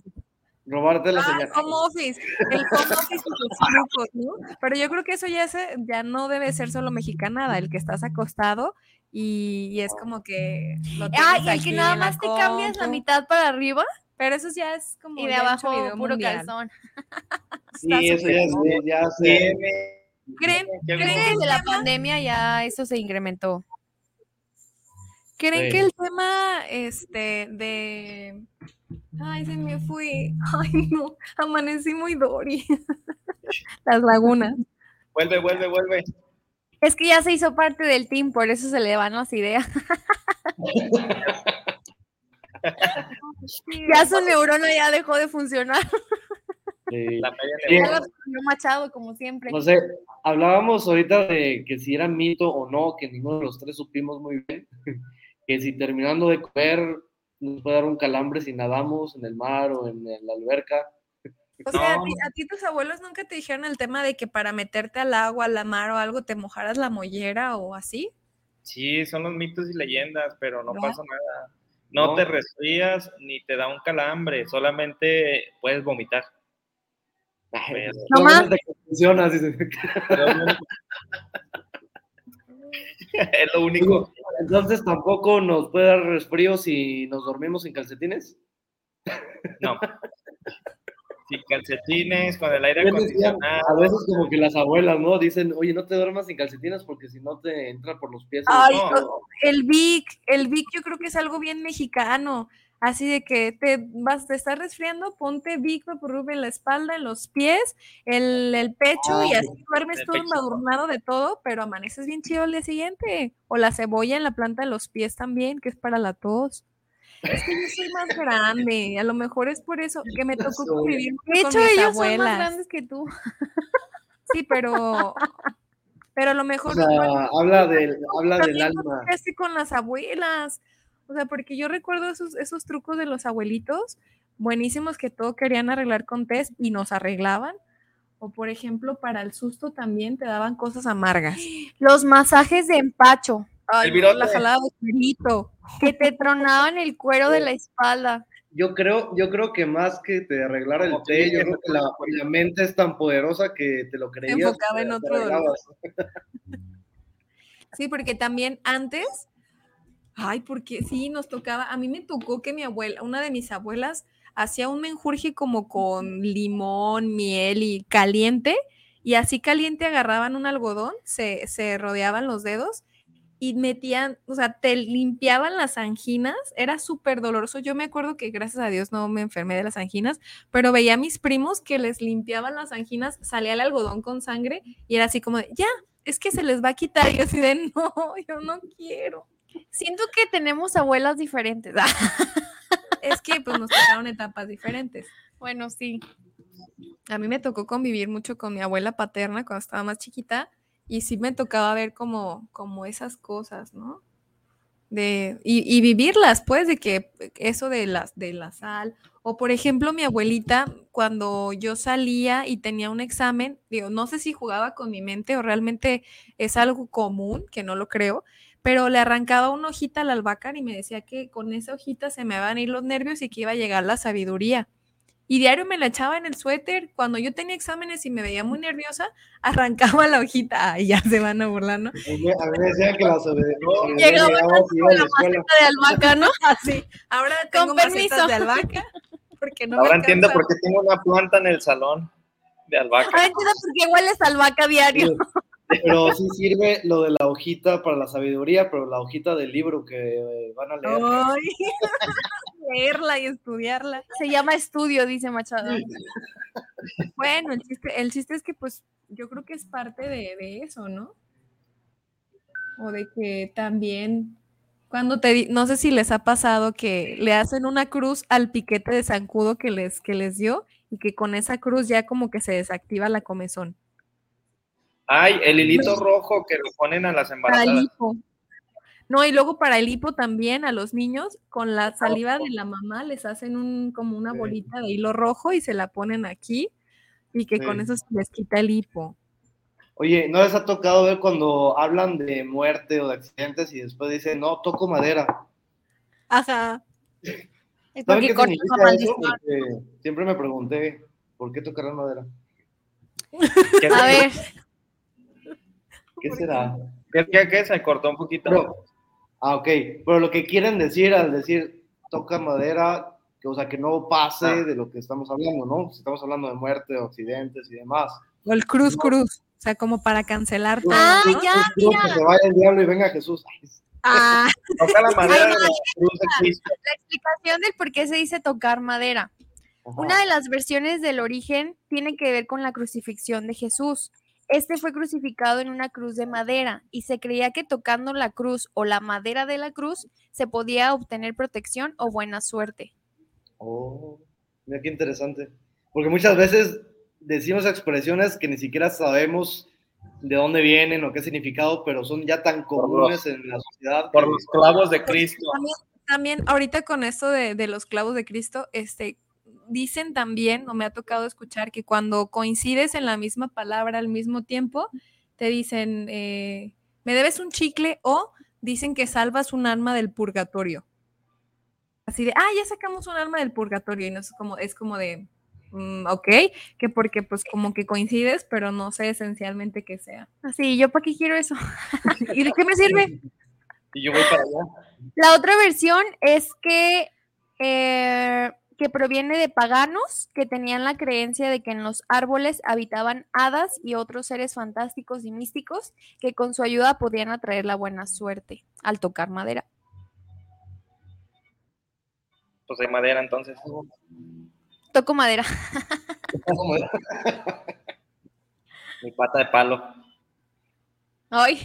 Robarte la Ah, señal. home office, el home office y los trucos, ¿no? Pero yo creo que eso ya, se, ya no debe ser solo mexicanada, el que estás acostado y, y es como que lo Ah, y el que nada más te cambias la mitad para arriba Pero eso ya es como y de abajo video puro mundial. calzón. [laughs] Sí, eso ya, es- ya me- ¿Creen, ¿Qué creen Creo que desde la pandemia ya eso se incrementó. ¿Creen Sí. que el tema este de ay se me fue [laughs] ay no amanecí muy Dory [laughs] las lagunas Vuelve, vuelve, vuelve. Es que ya se hizo parte del team, por eso se le van las ideas. [laughs] Ya su neurona ya dejó de funcionar. Sí. La media lo Machado, como siempre. No sé, hablábamos ahorita de que si era mito o no, que ninguno de los tres supimos muy bien, que si terminando de comer nos puede dar un calambre si nadamos en el mar o en la alberca. o sea, No. ¿a ti, a ti tus abuelos nunca te dijeron el tema de que para meterte al agua, a la mar o algo te mojaras la mollera o así? Sí, son los mitos y leyendas, pero no No. pasa nada. No, No. te resfrías ni te da un calambre, solamente puedes vomitar. Pero- No más. funciona, [laughs] es lo único. Entonces tampoco nos puede dar resfrío si nos dormimos sin calcetines. No. Sin calcetines, con el aire acondicionado. a veces como que las abuelas, ¿no? Dicen, oye, no te duermas sin calcetines porque si no te entra por los pies. el- Ay, no. no, el Vic, el Vic yo creo que es algo bien mexicano. Así de que te vas, te estás resfriando, ponte Vic Vaporub en la espalda, en los pies, el, el pecho y Ah, así duermes el todo pecho. embadurnado de todo, pero amaneces bien chido al día siguiente. O la cebolla en la planta de los pies también, que es para la tos. Es que yo soy más grande, a lo mejor es por eso que me [laughs] tocó convivir De con hecho, mis ellos son más abuelas. grandes que tú. [laughs] Sí, pero pero a lo mejor O sea, habla del, habla del alma. casi con las abuelas. O sea, porque yo recuerdo esos, esos trucos de los abuelitos buenísimos que todo querían arreglar con test y nos arreglaban. O por ejemplo, para el susto también te daban cosas amargas. [gasps] Los masajes de empacho, Ay, El virote. la jalada de cuerito. [laughs] que te tronaban el cuero de la espalda. Yo creo, yo creo que más que te arreglara el té, yo creo que la, la mente es tan poderosa que te lo creías. enfocaba en te otro dolor. Sí, porque también antes Ay, porque sí, nos tocaba, a mí me tocó que mi abuela, una de mis abuelas, hacía un menjurje como con limón, miel y caliente, y así caliente agarraban un algodón, se, se rodeaban los dedos y metían, o sea, te limpiaban las anginas, era súper doloroso. Yo me acuerdo que gracias a Dios no me enfermé de las anginas, pero veía a mis primos que les limpiaban las anginas, salía el algodón con sangre y era así como de, ya, es que se les va a quitar. Y yo así de, no, yo no quiero. Siento que tenemos abuelas diferentes. [laughs] es que pues nos tocaron etapas diferentes. Bueno, sí. A mí me tocó convivir mucho con mi abuela paterna cuando estaba más chiquita y sí me tocaba ver como, como esas cosas, ¿no? De, y, vivirlas, pues, de que eso de, las, de la sal, o por ejemplo, mi abuelita, cuando yo salía y tenía un examen, digo, no sé si jugaba con mi mente o realmente es algo común, que no lo creo, pero le arrancaba una hojita al albahaca y me decía que con esa hojita se me van a ir los nervios y que iba a llegar la sabiduría. Y diario me la echaba en el suéter. Cuando yo tenía exámenes y me veía muy nerviosa, [laughs] arrancaba la hojita. y ya se van a burlar, ¿no? A mí me decían que [laughs] la sabiduría llegaba con la maceta de albahaca, ¿no? [laughs] Así. Ahora tengo con permiso. de albahaca. Porque no Ahora entiendo por qué tengo una planta en el salón de albahaca. Ahora entiendo por qué hueles albahaca diario. Pero sí sirve lo de la hojita para la sabiduría, pero la hojita del libro que eh, van a leer. [laughs] Leerla y estudiarla. Se llama estudio, dice Machado. Bueno, el chiste, el chiste es que pues yo creo que es parte de, de eso, ¿no? O de que también cuando te no sé si les ha pasado que le hacen una cruz al piquete de zancudo que les que les dio y que con esa cruz ya como que se desactiva la comezón. Ay, el hilito rojo que lo ponen a las embarazadas. No, y luego para el hipo también a los niños, con la saliva de la mamá les hacen un, como una bolita de hilo rojo y se la ponen aquí y que con eso se les quita el hipo. Oye, ¿no les ha tocado ver cuando hablan de muerte o de accidentes y después dicen, no, toco madera? Ajá. [laughs] ¿Saben qué significa eso? siempre me pregunté, ¿por qué tocar madera? [laughs] A ver. ¿Qué será? ¿Qué, qué, qué? Se cortó un poquito. ah, ok. Pero lo que quieren decir al decir toca madera, que, o sea, que no pase ah. de lo que estamos hablando, ¿no? Estamos hablando de muerte, accidentes y demás. O el cruz, cruz. O sea, como para cancelar todo. Ah, ya, mira. Que se vaya el diablo y venga Jesús. Ah. Toca la madera de la cruz de Cristo. La explicación del por qué se dice tocar madera. Una de las versiones del origen tiene que ver con la crucifixión de Jesús. Este fue crucificado en una cruz de madera y se creía que tocando la cruz o la madera de la cruz se podía obtener protección o buena suerte. Oh, mira qué interesante. Porque muchas veces decimos expresiones que ni siquiera sabemos de dónde vienen o qué significado, pero son ya tan comunes en la sociedad. Por los clavos de Cristo. También, ahorita con esto de, de, los clavos de Cristo, este, dicen también, o me ha tocado escuchar, que cuando coincides en la misma palabra al mismo tiempo, te dicen, eh, me debes un chicle o dicen que salvas un alma del purgatorio. Así de, ah, ya sacamos un alma del purgatorio y no es como, es como de, mm, ok, que porque pues como que coincides, pero no sé esencialmente qué sea. Así, ¿yo para qué quiero eso? [laughs] ¿Y de qué me sirve? Y yo voy para allá. La otra versión es que eh, que proviene de paganos que tenían la creencia de que en los árboles habitaban hadas y otros seres fantásticos y místicos que con su ayuda podían atraer la buena suerte al tocar madera. Pues hay madera entonces. Toco madera. [laughs] Mi pata de palo. Ay.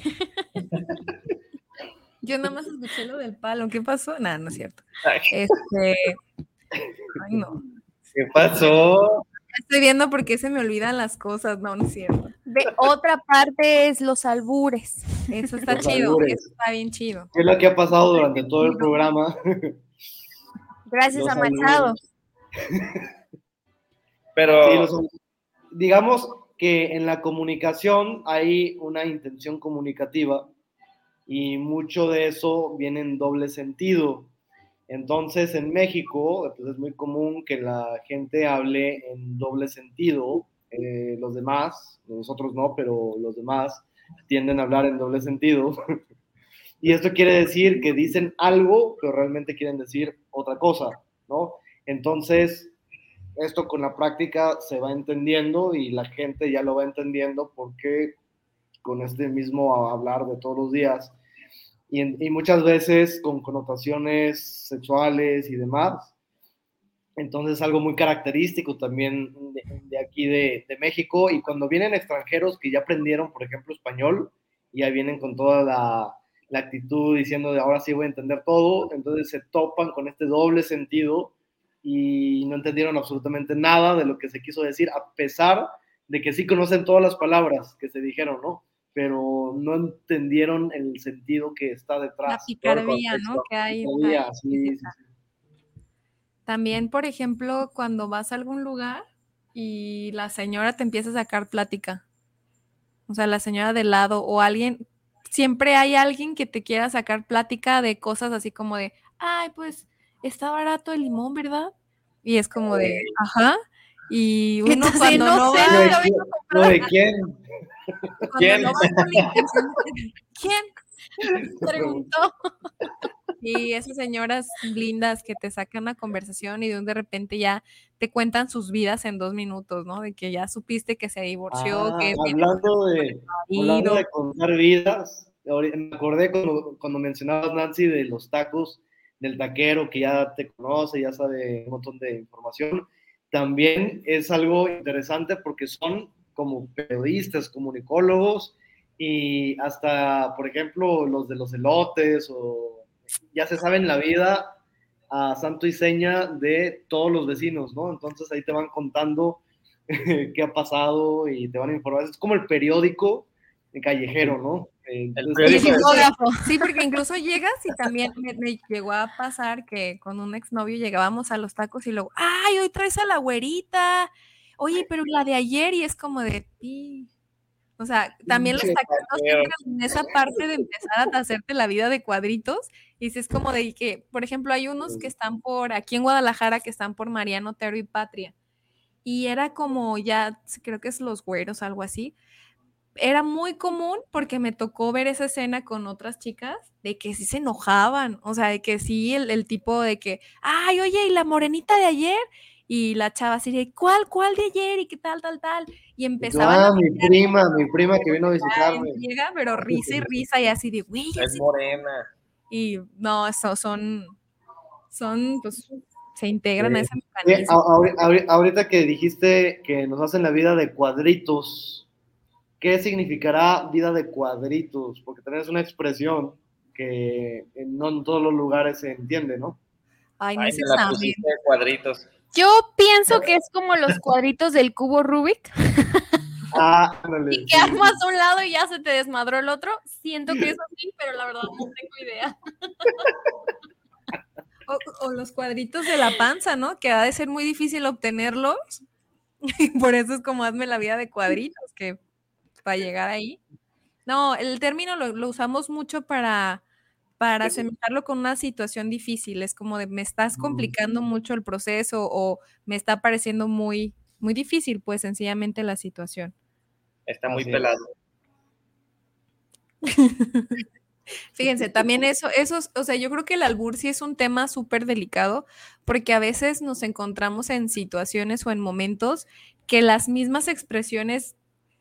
[laughs] Yo nada más escuché lo del palo. ¿Qué pasó? Nada, no es cierto. Este, Ay, no. ¿Qué pasó? Estoy viendo por qué se me olvidan las cosas, no, no es cierto. De otra parte es los albures. Eso está chido, eso está bien chido. ¿Qué es lo que ha pasado durante todo el programa? Gracias a Machado. [laughs] Pero digamos que en la comunicación hay una intención comunicativa y mucho de eso viene en doble sentido. Entonces, en México pues, es muy común que la gente hable en doble sentido. Eh, los demás, nosotros no, pero los demás tienden a hablar en doble sentido. [laughs] Y esto quiere decir que dicen algo, pero realmente quieren decir otra cosa, ¿no? Entonces, esto con la práctica se va entendiendo y la gente ya lo va entendiendo porque con este mismo hablar de todos los días y, y muchas veces con connotaciones sexuales y demás. Entonces es algo muy característico también de, de aquí de, de, México y cuando vienen extranjeros que ya aprendieron, por ejemplo, español, y ya vienen con toda la, la actitud diciendo de ahora sí voy a entender todo, entonces se topan con este doble sentido y no entendieron absolutamente nada de lo que se quiso decir, a pesar de que sí conocen todas las palabras que se dijeron, ¿no? Pero no entendieron el sentido que está detrás. La picardía, ¿no? Que hay. Picardía, sí, sí, sí. También, por ejemplo, cuando vas a algún lugar y la señora te empieza a sacar plática. O sea, la señora del lado o alguien, siempre hay alguien que te quiera sacar plática de cosas así como de, ay, pues está barato el limón, ¿verdad? Y es como de, ajá. Y uno Entonces, cuando no no, sé, va- ¿De lo quién? Vengo a ¿No, ¿De quién? ¿Quién? no la. [laughs] Preguntó. Y esas señoras lindas que te sacan una conversación y de un de repente ya te cuentan sus vidas en dos minutos, ¿no? De que ya supiste que se divorció, Ah, que hablando de, hablando de contar vidas, me acordé cuando, cuando mencionabas, Nancy, de los tacos, del taquero que ya te conoce, ya sabe un montón de información. También es algo interesante porque son como periodistas, comunicólogos y hasta, por ejemplo, los de los elotes o ya se saben la vida a santo y seña de todos los vecinos, ¿no? Entonces ahí te van contando [laughs] qué ha pasado y te van a informar. Es como el periódico callejero, ¿no? El de-. Sí, porque incluso llegas y también me, me llegó a pasar que con un exnovio llegábamos a los tacos y luego, ay, hoy traes a la güerita. Oye, pero la de ayer y es como de ti. O sea, también los entran en esa parte de empezar a hacerte la vida de cuadritos y si es como de que, por ejemplo, hay unos que están por aquí en Guadalajara que están por Mariano Otero y Patria. Y era como ya, creo que es los güeros, algo así, era muy común porque me tocó ver esa escena con otras chicas de que sí se enojaban, o sea, de que sí, el, el tipo de que, ay, oye, ¿y la morenita de ayer? Y la chava así de, ¿cuál, cuál de ayer? ¿Y qué tal, tal, tal? Y empezaban Ah, a mi prima, mi prima que vino a visitarme. pero [laughs] risa y risa y así de, güey, Es sé". morena. Y no, eso son, son, pues, se integran a ese Sí, mecanismo. ahorita que dijiste que nos hacen la vida de cuadritos, ¿qué significará vida de cuadritos? Porque tenés una expresión que en- no en todos los lugares se entiende, ¿no? Ay, no Ay, me la pusiste de cuadritos. Yo pienso que es como los cuadritos del cubo Rubik Ah, [laughs] y sí. que armas a un lado y ya se te desmadró el otro. Siento que es así, pero la verdad no tengo idea. O, o los cuadritos de la panza, ¿no? Que ha de ser muy difícil obtenerlos. [laughs] Y por eso es como hazme la vida de cuadritos, que para llegar ahí. No, el término lo, lo usamos mucho para, para asemejarlo con una situación difícil. Es como de me estás complicando mucho el proceso o me está pareciendo muy, muy difícil, pues sencillamente la situación. Está muy Así es. pelado. [laughs] Fíjense, también eso, eso, o sea, yo creo que el albur sí es un tema súper delicado porque a veces nos encontramos en situaciones o en momentos que las mismas expresiones,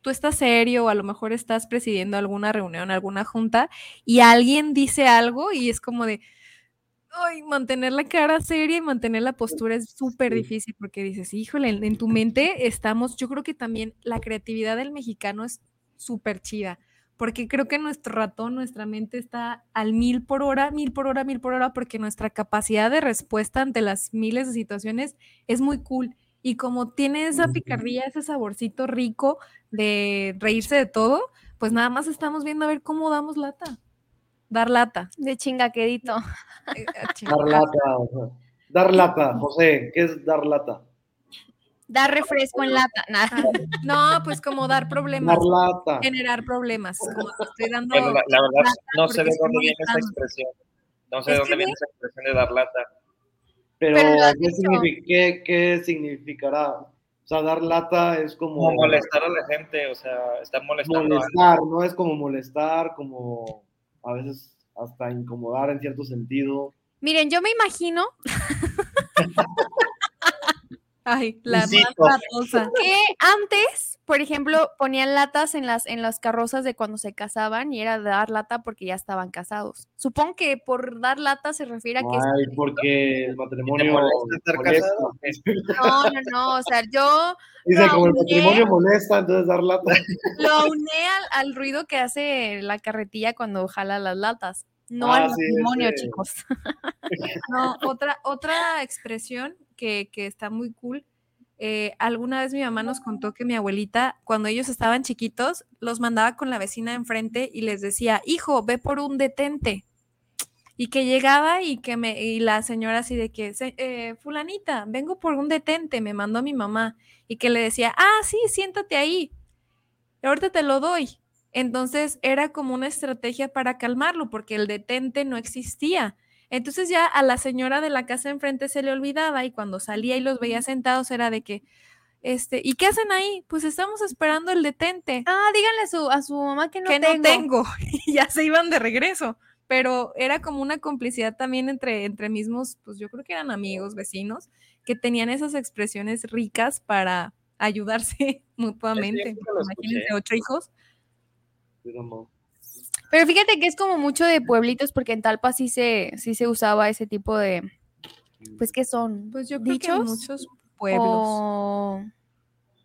tú estás serio o a lo mejor estás presidiendo alguna reunión, alguna junta y alguien dice algo y es como de, ay, mantener la cara seria y mantener la postura es súper difícil porque dices, híjole, en, en tu mente estamos, yo creo que también la creatividad del mexicano es súper chida porque creo que nuestro ratón, nuestra mente está al mil por hora, mil por hora, mil por hora, porque nuestra capacidad de respuesta ante las miles de situaciones es muy cool. Y como tiene esa picardía, ese saborcito rico de reírse de todo, pues nada más estamos viendo a ver cómo damos lata. Dar lata. De chingaquedito. Eh, [laughs] ah, Dar lata. o sea, Dar lata, [laughs] José, ¿qué es dar lata? Dar refresco en lata. Nada. No, pues como dar problemas, Dar lata. generar problemas. Como te estoy dando. Bueno, la, la verdad, no sé de dónde viene esa expresión. No sé de dónde viene esa expresión de dar lata. Pero, Pero ¿qué, dicho. signifi- qué- qué significará? O sea, dar lata es como Como molestar a la gente, o sea, estar molestando a molestar, no es como molestar, como a veces hasta incomodar en cierto sentido. Miren, yo me imagino [laughs] Ay, la más latosa. que antes, por ejemplo, ponían latas en las, en las carrozas de cuando se casaban y era dar lata porque ya estaban casados. Supongo que por dar lata se refiere a que... Ay, porque el matrimonio molesta estar molesta. casado? No, no, no, o sea, yo [laughs] Dice, como el matrimonio molesta, entonces dar lata. [laughs] lo auné al, al ruido que hace la carretilla cuando jala las latas. No Ah, al sí, matrimonio, chicos. [laughs] No, otra, otra expresión que, que está muy cool. Eh, alguna vez mi mamá nos contó que mi abuelita, cuando ellos estaban chiquitos, los mandaba con la vecina enfrente y les decía, hijo, ve por un detente. Y que llegaba y que me, y la señora así de que, "Se- eh, fulanita, vengo por un detente, me mandó mi mamá. Y que le decía, ah, sí, siéntate ahí. Ahorita te lo doy. Entonces era como una estrategia para calmarlo, porque el detente no existía. Entonces ya a la señora de la casa enfrente se le olvidaba y cuando salía y los veía sentados era de que, este, ¿y qué hacen ahí? Pues estamos esperando el detente. Ah, díganle a su, a su mamá que no que tengo. no tengo. [laughs] Y ya se iban de regreso. Pero era como una complicidad también entre, entre mismos, pues yo creo que eran amigos, vecinos, que tenían esas expresiones ricas para ayudarse [laughs] mutuamente. Imagínense, escuché. ocho hijos. Yo no. Pero fíjate que es como mucho de pueblitos porque en Talpa sí se, sí se usaba ese tipo de, pues, ¿qué son? Pues yo creo muchos pueblos. O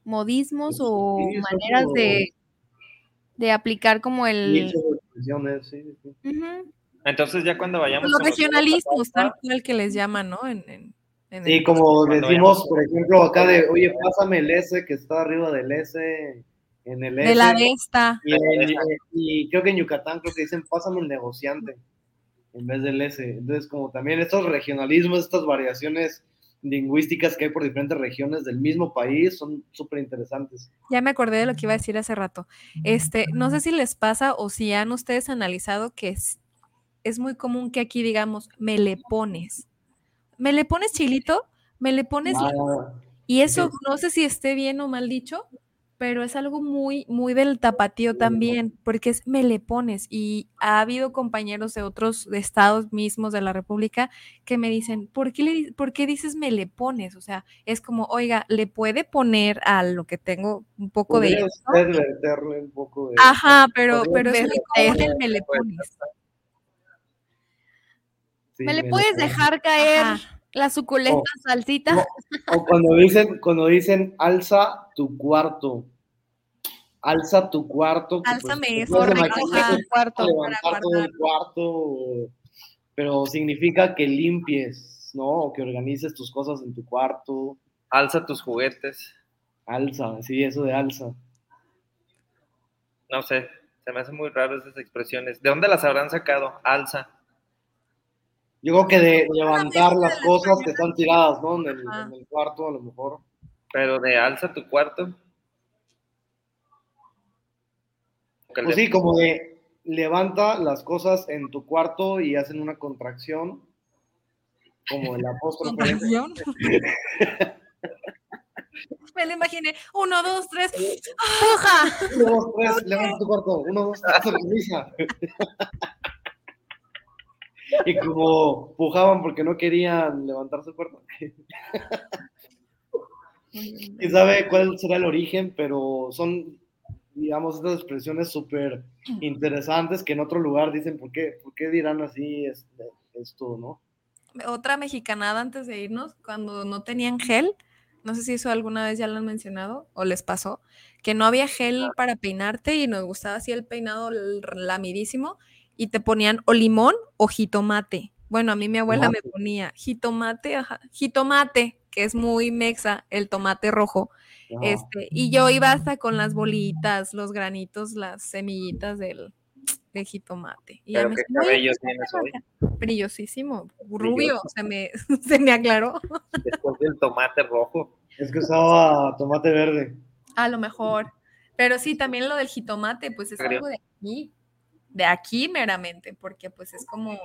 modismos o Sí, maneras como- de, de aplicar como el... Sí, sí. Ujú. Entonces ya cuando vayamos Los regionalismos, tal cual que les llaman, ¿no? En, en- en Sí, el- como Cuando decimos, vayamos- por ejemplo, acá de, oye, pásame el S que está arriba del S, en el S. de la de esta. Y, en- y creo que en Yucatán creo que dicen, pásame el negociante en vez del S. Entonces, como también estos regionalismos, estas variaciones lingüísticas que hay por diferentes regiones del mismo país son súper interesantes. Ya me acordé de lo que iba a decir hace rato. Este, no sé si les pasa o si han ustedes analizado que es, es muy común que aquí digamos, me le pones. Me le pones chilito, me le pones. Ah, Y eso no sé si esté bien o mal dicho, pero es algo muy, muy del tapatío también, porque es me le pones. Y ha habido compañeros de otros estados mismos de la República que me dicen, ¿por qué, le, por qué dices me le pones? O sea, es como, oiga, ¿le puede poner a lo que tengo un poco de un poco de... Ajá, pero, pero es el me le pones. Sí, ¿Me le puedes le- dejar caer Ajá. La suculenta salsita? No, O cuando dicen, cuando dicen alza tu cuarto. Alza tu cuarto. pues, Álzame te eso, tu cuarto levantar para todo el cuarto, pero significa que limpies, ¿no? O que organices tus cosas en tu cuarto. alza tus juguetes. Alza, sí, eso de alza. No sé, se me hacen muy raras esas expresiones. ¿De dónde las habrán sacado? Alza. Yo creo que de levantar las cosas que están tiradas, ¿no? En el, Ajá. en el cuarto, a lo mejor. Pero de alza tu cuarto. Pues sí, como de levanta las cosas en tu cuarto y hacen una contracción, como el apóstrofe. Contracción. [laughs] [laughs] Me lo imaginé. Uno, dos, tres. ¡Puja! Uno, dos, tres, [laughs] levanta tu cuarto. Uno, dos, tres, organiza. Y como pujaban porque no querían levantar su cuarto. ¿Quién sabe cuál será el origen? Pero son, digamos, estas expresiones súper interesantes que en otro lugar dicen, ¿por qué, por qué dirán así este, esto, no? Otra mexicanada antes de irnos, cuando no tenían gel, no sé si eso alguna vez ya lo han mencionado o les pasó, que no había gel para peinarte y nos gustaba así el peinado lamidísimo y te ponían o limón o jitomate. Bueno, a mí mi abuela me ponía jitomate, ajá, jitomate, que es muy mexa, el tomate rojo. Este, y yo iba hasta con las bolitas, los granitos, las semillitas del, jitomate. Y Pero me qué decía, "Oye, cabello ¿qué tienes estás hoy. acá?". Brillosísimo, rubio, Brilloso. se me, [laughs] se me aclaró. Después del tomate rojo. Es que usaba tomate verde. A lo mejor. Pero sí, también lo del jitomate, pues es Creo. algo de aquí, de aquí meramente, porque pues es como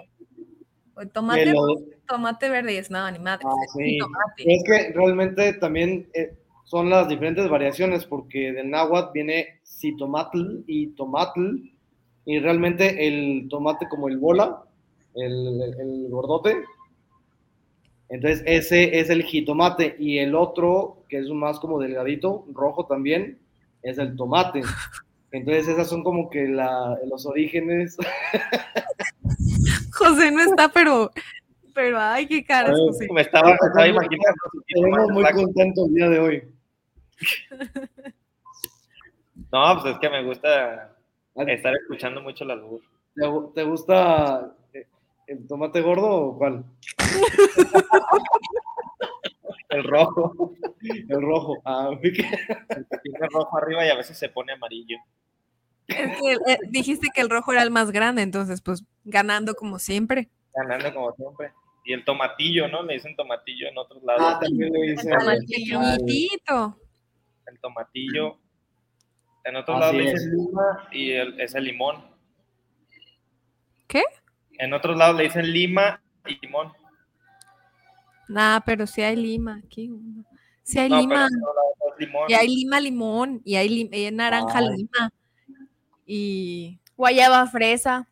tomate, lo- rojo, tomate verde y es nada, ni madre. Ah, pues, es sí. Es que realmente también eh, son las diferentes variaciones, porque del náhuatl viene citomatl y tomatl, y realmente el tomate como el bola, el- el gordote, entonces ese es el jitomate y el otro, que es más como delgadito, rojo también, es el tomate. [laughs] Entonces esas son como que la- los orígenes. José no está, pero, pero ay, qué caras, Ay, José. Me estaba, me estaba imaginando. Estamos muy blanco. contentos el día de hoy. No, pues es que me gusta estar escuchando mucho la luz. ¿Te, te gusta eh, el tomate gordo o cuál? [laughs] El rojo. El rojo. Ah. Tiene rojo arriba y a veces se pone amarillo. Es que, eh, dijiste que el rojo era el más grande, entonces, pues, ganando como siempre. Ganando como siempre. Y el tomatillo, ¿no? Le dicen tomatillo en otros lados. Ah, también le dicen. El pequeñitito. El tomatillo. En otros Así lados le dicen lima y el, es el limón. ¿Qué? En otros lados le dicen lima y limón. Nah, pero sí hay lima aquí. Sí hay No, pero lima. en otros lados es limón. Y hay lima limón. Y hay, lim- y hay naranja Ay. lima. Y Guayaba fresa.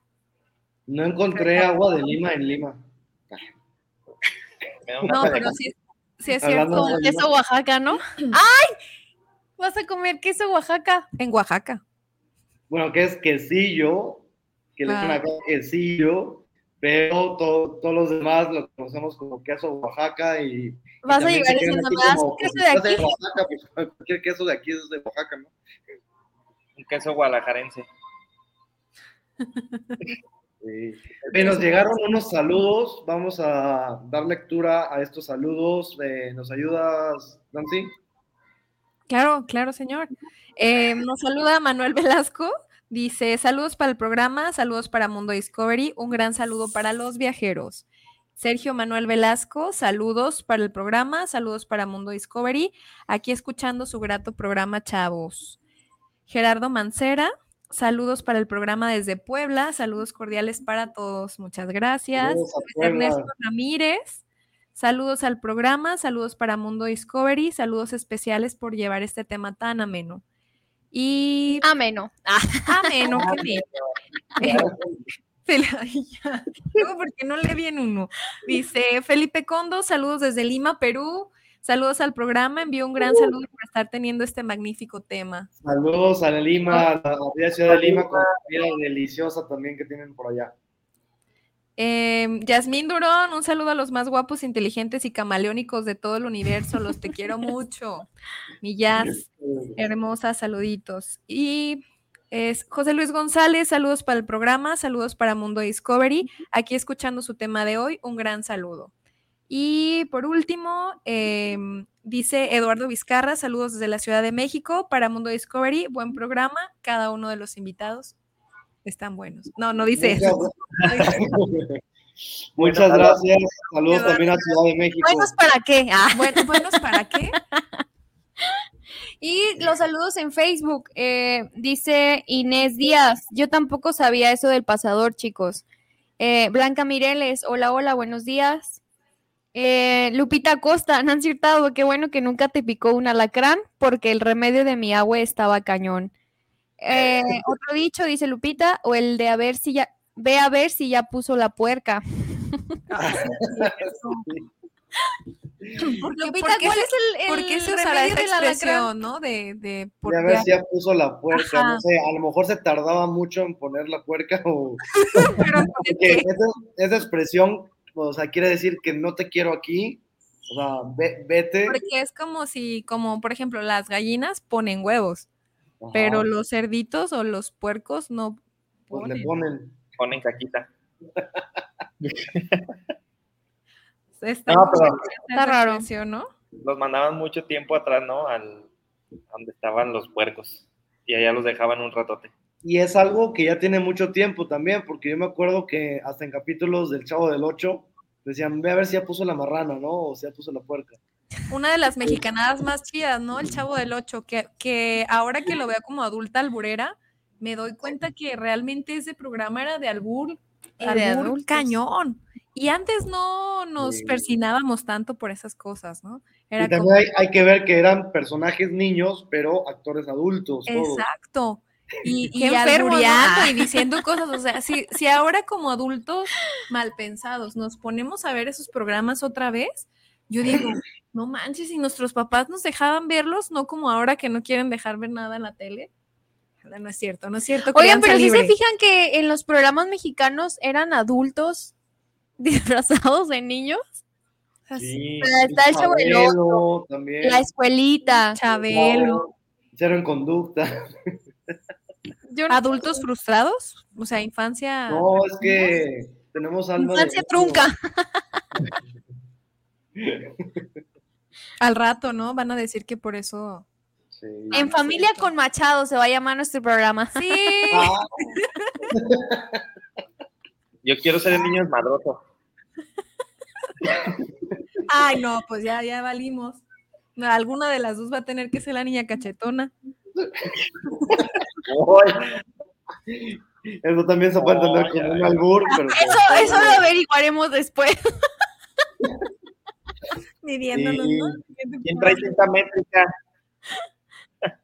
No encontré agua de Lima en Lima. No, pero sí, sí es Hablando cierto. Queso Oaxaca, ¿no? [clears throat] ¡Ay! Vas a comer queso Oaxaca. En Oaxaca. Bueno, que es quesillo, que le dicen Ah. acá quesillo, pero to- todos los demás lo conocemos como queso Oaxaca y. y Vas a llegar diciendo, así ¿me das como, un queso de aquí? Oaxaca, pues, cualquier queso de aquí es de Oaxaca, ¿no? Un queso guadalajarense. Sí. Bien, nos llegaron unos saludos. Vamos a dar lectura a estos saludos. Eh, ¿Nos ayudas, Nancy? Claro, claro, señor. Eh, nos saluda Manuel Velasco. Dice, saludos para el programa, saludos para Mundo Discovery, un gran saludo para los viajeros. Sergio Manuel Velasco, saludos para el programa, saludos para Mundo Discovery, aquí escuchando su grato programa, chavos. Gerardo Mancera, saludos para el programa desde Puebla, saludos cordiales para todos, muchas gracias. Ernesto Ramírez, saludos al programa, saludos para Mundo Discovery, saludos especiales por llevar este tema tan ameno. Y Ameno. ameno, qué bien. Eh, [laughs] no lee bien uno. Dice Felipe Condo, saludos desde Lima, Perú. Saludos al programa. Envío un gran saludo por estar teniendo este magnífico tema. Saludos a Lima, a la ciudad de Lima, con comida deliciosa también que tienen por allá. Eh, Yasmín Durón, un saludo a los más guapos, inteligentes y camaleónicos de todo el universo. Los te quiero [laughs] mucho. Mi Yas, hermosa, saluditos. Y es José Luis González, saludos para el programa, saludos para Mundo Discovery. Aquí escuchando su tema de hoy, un gran saludo. Y por último, em, dice Eduardo Vizcarra, saludos desde la Ciudad de México para Mundo Discovery, buen programa, cada uno de los invitados están buenos. No, no dice eso. [laughs] Muchas gracias. Saludos también a Ciudad de México. ¿Buenos para qué? Ah. [laughs] Bueno, ¿Buenos para qué? Y los saludos en Facebook. eh, dice Inés Díaz. Yo tampoco sabía eso del pasador, chicos. Eh, Blanca Mireles. Hola, hola, buenos días. Eh, Lupita Costa, Nancy Hurtado, qué bueno que nunca te picó un alacrán porque el remedio de mi agua estaba cañón. Eh, [laughs] otro dicho, dice Lupita, o el de a ver si ya, ve a ver si ya puso la puerca. [laughs] Porque, Lupita, ¿por qué ¿cuál es el, el ¿Por qué se usará remedio esa del alacrán? expresión, no? De, de por- Ya ver si ya puso la puerca, Ajá. no sé, a lo mejor se tardaba mucho en poner la puerca o... [laughs] pero Porque esa, esa expresión, o sea, quiere decir que no te quiero aquí, o sea, ve- vete. Porque es como si, como por ejemplo, las gallinas ponen huevos, Ajá, pero los cerditos o los puercos no pues le ponen. ponen. Ponen caquita. Está, No, pero- Está raro. ¿no? Los mandaban mucho tiempo atrás, ¿no? Al a donde estaban los puercos. Y allá los dejaban un ratote. Y es algo que ya tiene mucho tiempo también, porque yo me acuerdo que hasta en capítulos del Chavo del Ocho decían, ve a ver si ya puso la marrana, ¿no? O si ya puso la puerca. Una de las mexicanadas más chidas, ¿no? El Chavo del Ocho, que, que ahora que lo veo como adulta alburera, me doy cuenta que realmente ese programa era de albur, Y de albur adultos. cañón. Y antes no nos Sí. persinábamos tanto por esas cosas, ¿no? Y Era también como, hay, hay que ver que eran personajes niños, pero actores adultos. todos. Y, y enfermo, y [laughs] diciendo cosas. O sea, si, si ahora como adultos mal pensados nos ponemos a ver esos programas otra vez, yo digo, [laughs] no manches, si nuestros papás nos dejaban verlos, no como ahora que no quieren dejar ver nada en la tele. No, no es cierto, no es cierto. Oigan, pero si se fijan que en los programas mexicanos eran adultos [laughs] disfrazados de niños. O sea, Sí. Está el Chabelo también. la escuelita. Chabelo. Cero en conducta. Yo no- Adultos frustrados, o sea, infancia. No, es que tenemos alma Infancia trunca. [laughs] Al rato, ¿no? Van a decir que por eso. Sí. En familia con Machado se va a llamar nuestro programa. Sí. Ah, [laughs] Yo quiero ser el niño desmadroso. Ay, no, pues ya, ya valimos. Alguna de las dos va a tener que ser la niña cachetona. Eso también se puede entender como un albur, pero Eso, eso lo averiguaremos después. [laughs] Midiéndonos, Sí. ¿no? ¿Quién trae cinta métrica? [laughs]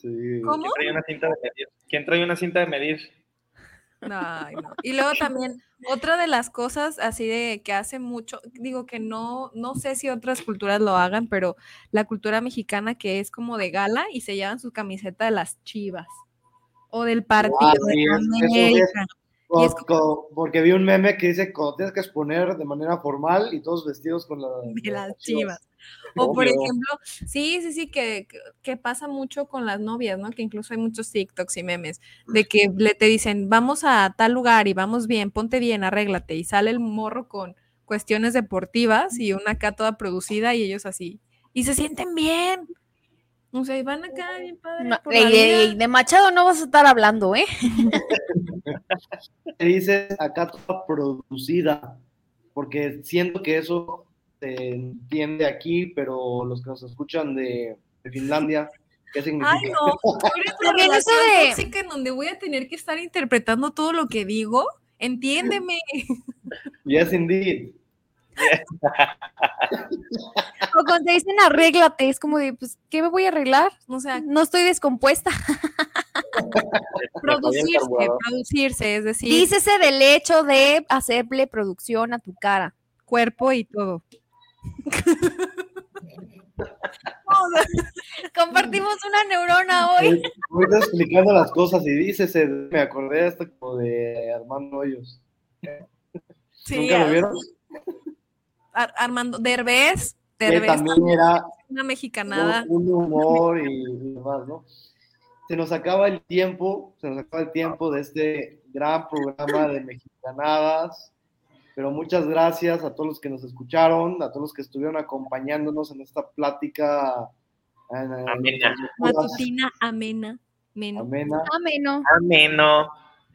sí. ¿Cómo? ¿Quién trae una cinta de medir? ¿Quién trae una cinta de medir? Ay, no. Y luego también, otra de las cosas así de que hace mucho, digo que no, no sé si otras culturas lo hagan, pero la cultura mexicana que es como de gala y se llevan su camiseta de las chivas o del partido Ah, de es- eso es- América. Co- Y es co- porque vi un meme que dice tienes que exponer de manera formal y todos vestidos con la de las chivas. O por ejemplo, sí, sí, sí, que, que- pasa mucho con las novias, ¿no? Que incluso hay muchos TikToks y memes de que le te dicen, vamos a tal lugar y vamos bien, ponte bien, arréglate, y sale el morro con cuestiones deportivas y una acá toda producida y ellos así, y se sienten bien. O sea, y van acá bien padre. No, por de, la de- vida. de Machado no vas a estar hablando, ¿eh? Que [laughs] dices acá toda producida, porque siento que eso se entiende aquí, pero los que nos escuchan de, de Finlandia, ¿qué significa? Ay, no, También [laughs] eso de- tóxica en donde voy a tener que estar interpretando todo lo que digo. Entiéndeme. Yes, indeed. O cuando te dicen arréglate, es como de, pues, ¿qué me voy a arreglar? O sea, No estoy descompuesta. [laughs] producirse, producirse, es decir, Dícese del hecho de hacerle producción a tu cara. cuerpo y todo. [laughs] Compartimos una neurona hoy. Ahorita explicando las cosas y dices, me acordé hasta como de Armando Hoyos. Sí, ¿Nunca lo vieron? Ar- Armando Derbez, Que Derbez también era una mexicanada. un, humor y demás, ¿no? Se nos acaba el tiempo, se nos acaba el tiempo de este gran programa de mexicanadas, pero muchas gracias a todos los que nos escucharon, a todos los que estuvieron acompañándonos en esta plática Amena. Matutina amena. men- amena. Ameno. Ameno.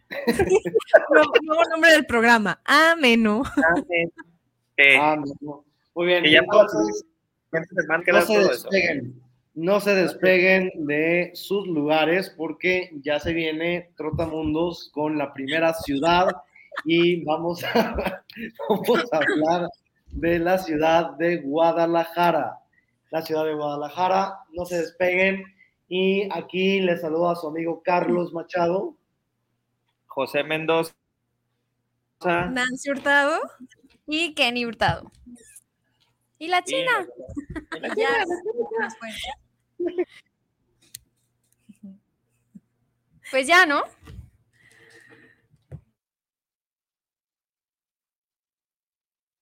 [laughs] Nuevo, nuevo nombre del programa. Ameno. Amén. Eh, Ah, no, no. Muy bien, entonces, no se despeguen, no se despeguen de sus lugares porque ya se viene Trotamundos con la primera ciudad y vamos a, [laughs] vamos a hablar de la ciudad de Guadalajara. La ciudad de Guadalajara, no se despeguen y aquí les saludo a su amigo Carlos Machado. José Mendoza. Nancy Hurtado. Y Kenny Hurtado. Y la y- China. [laughs] Ya, nos fue. [laughs] Pues ya, ¿no?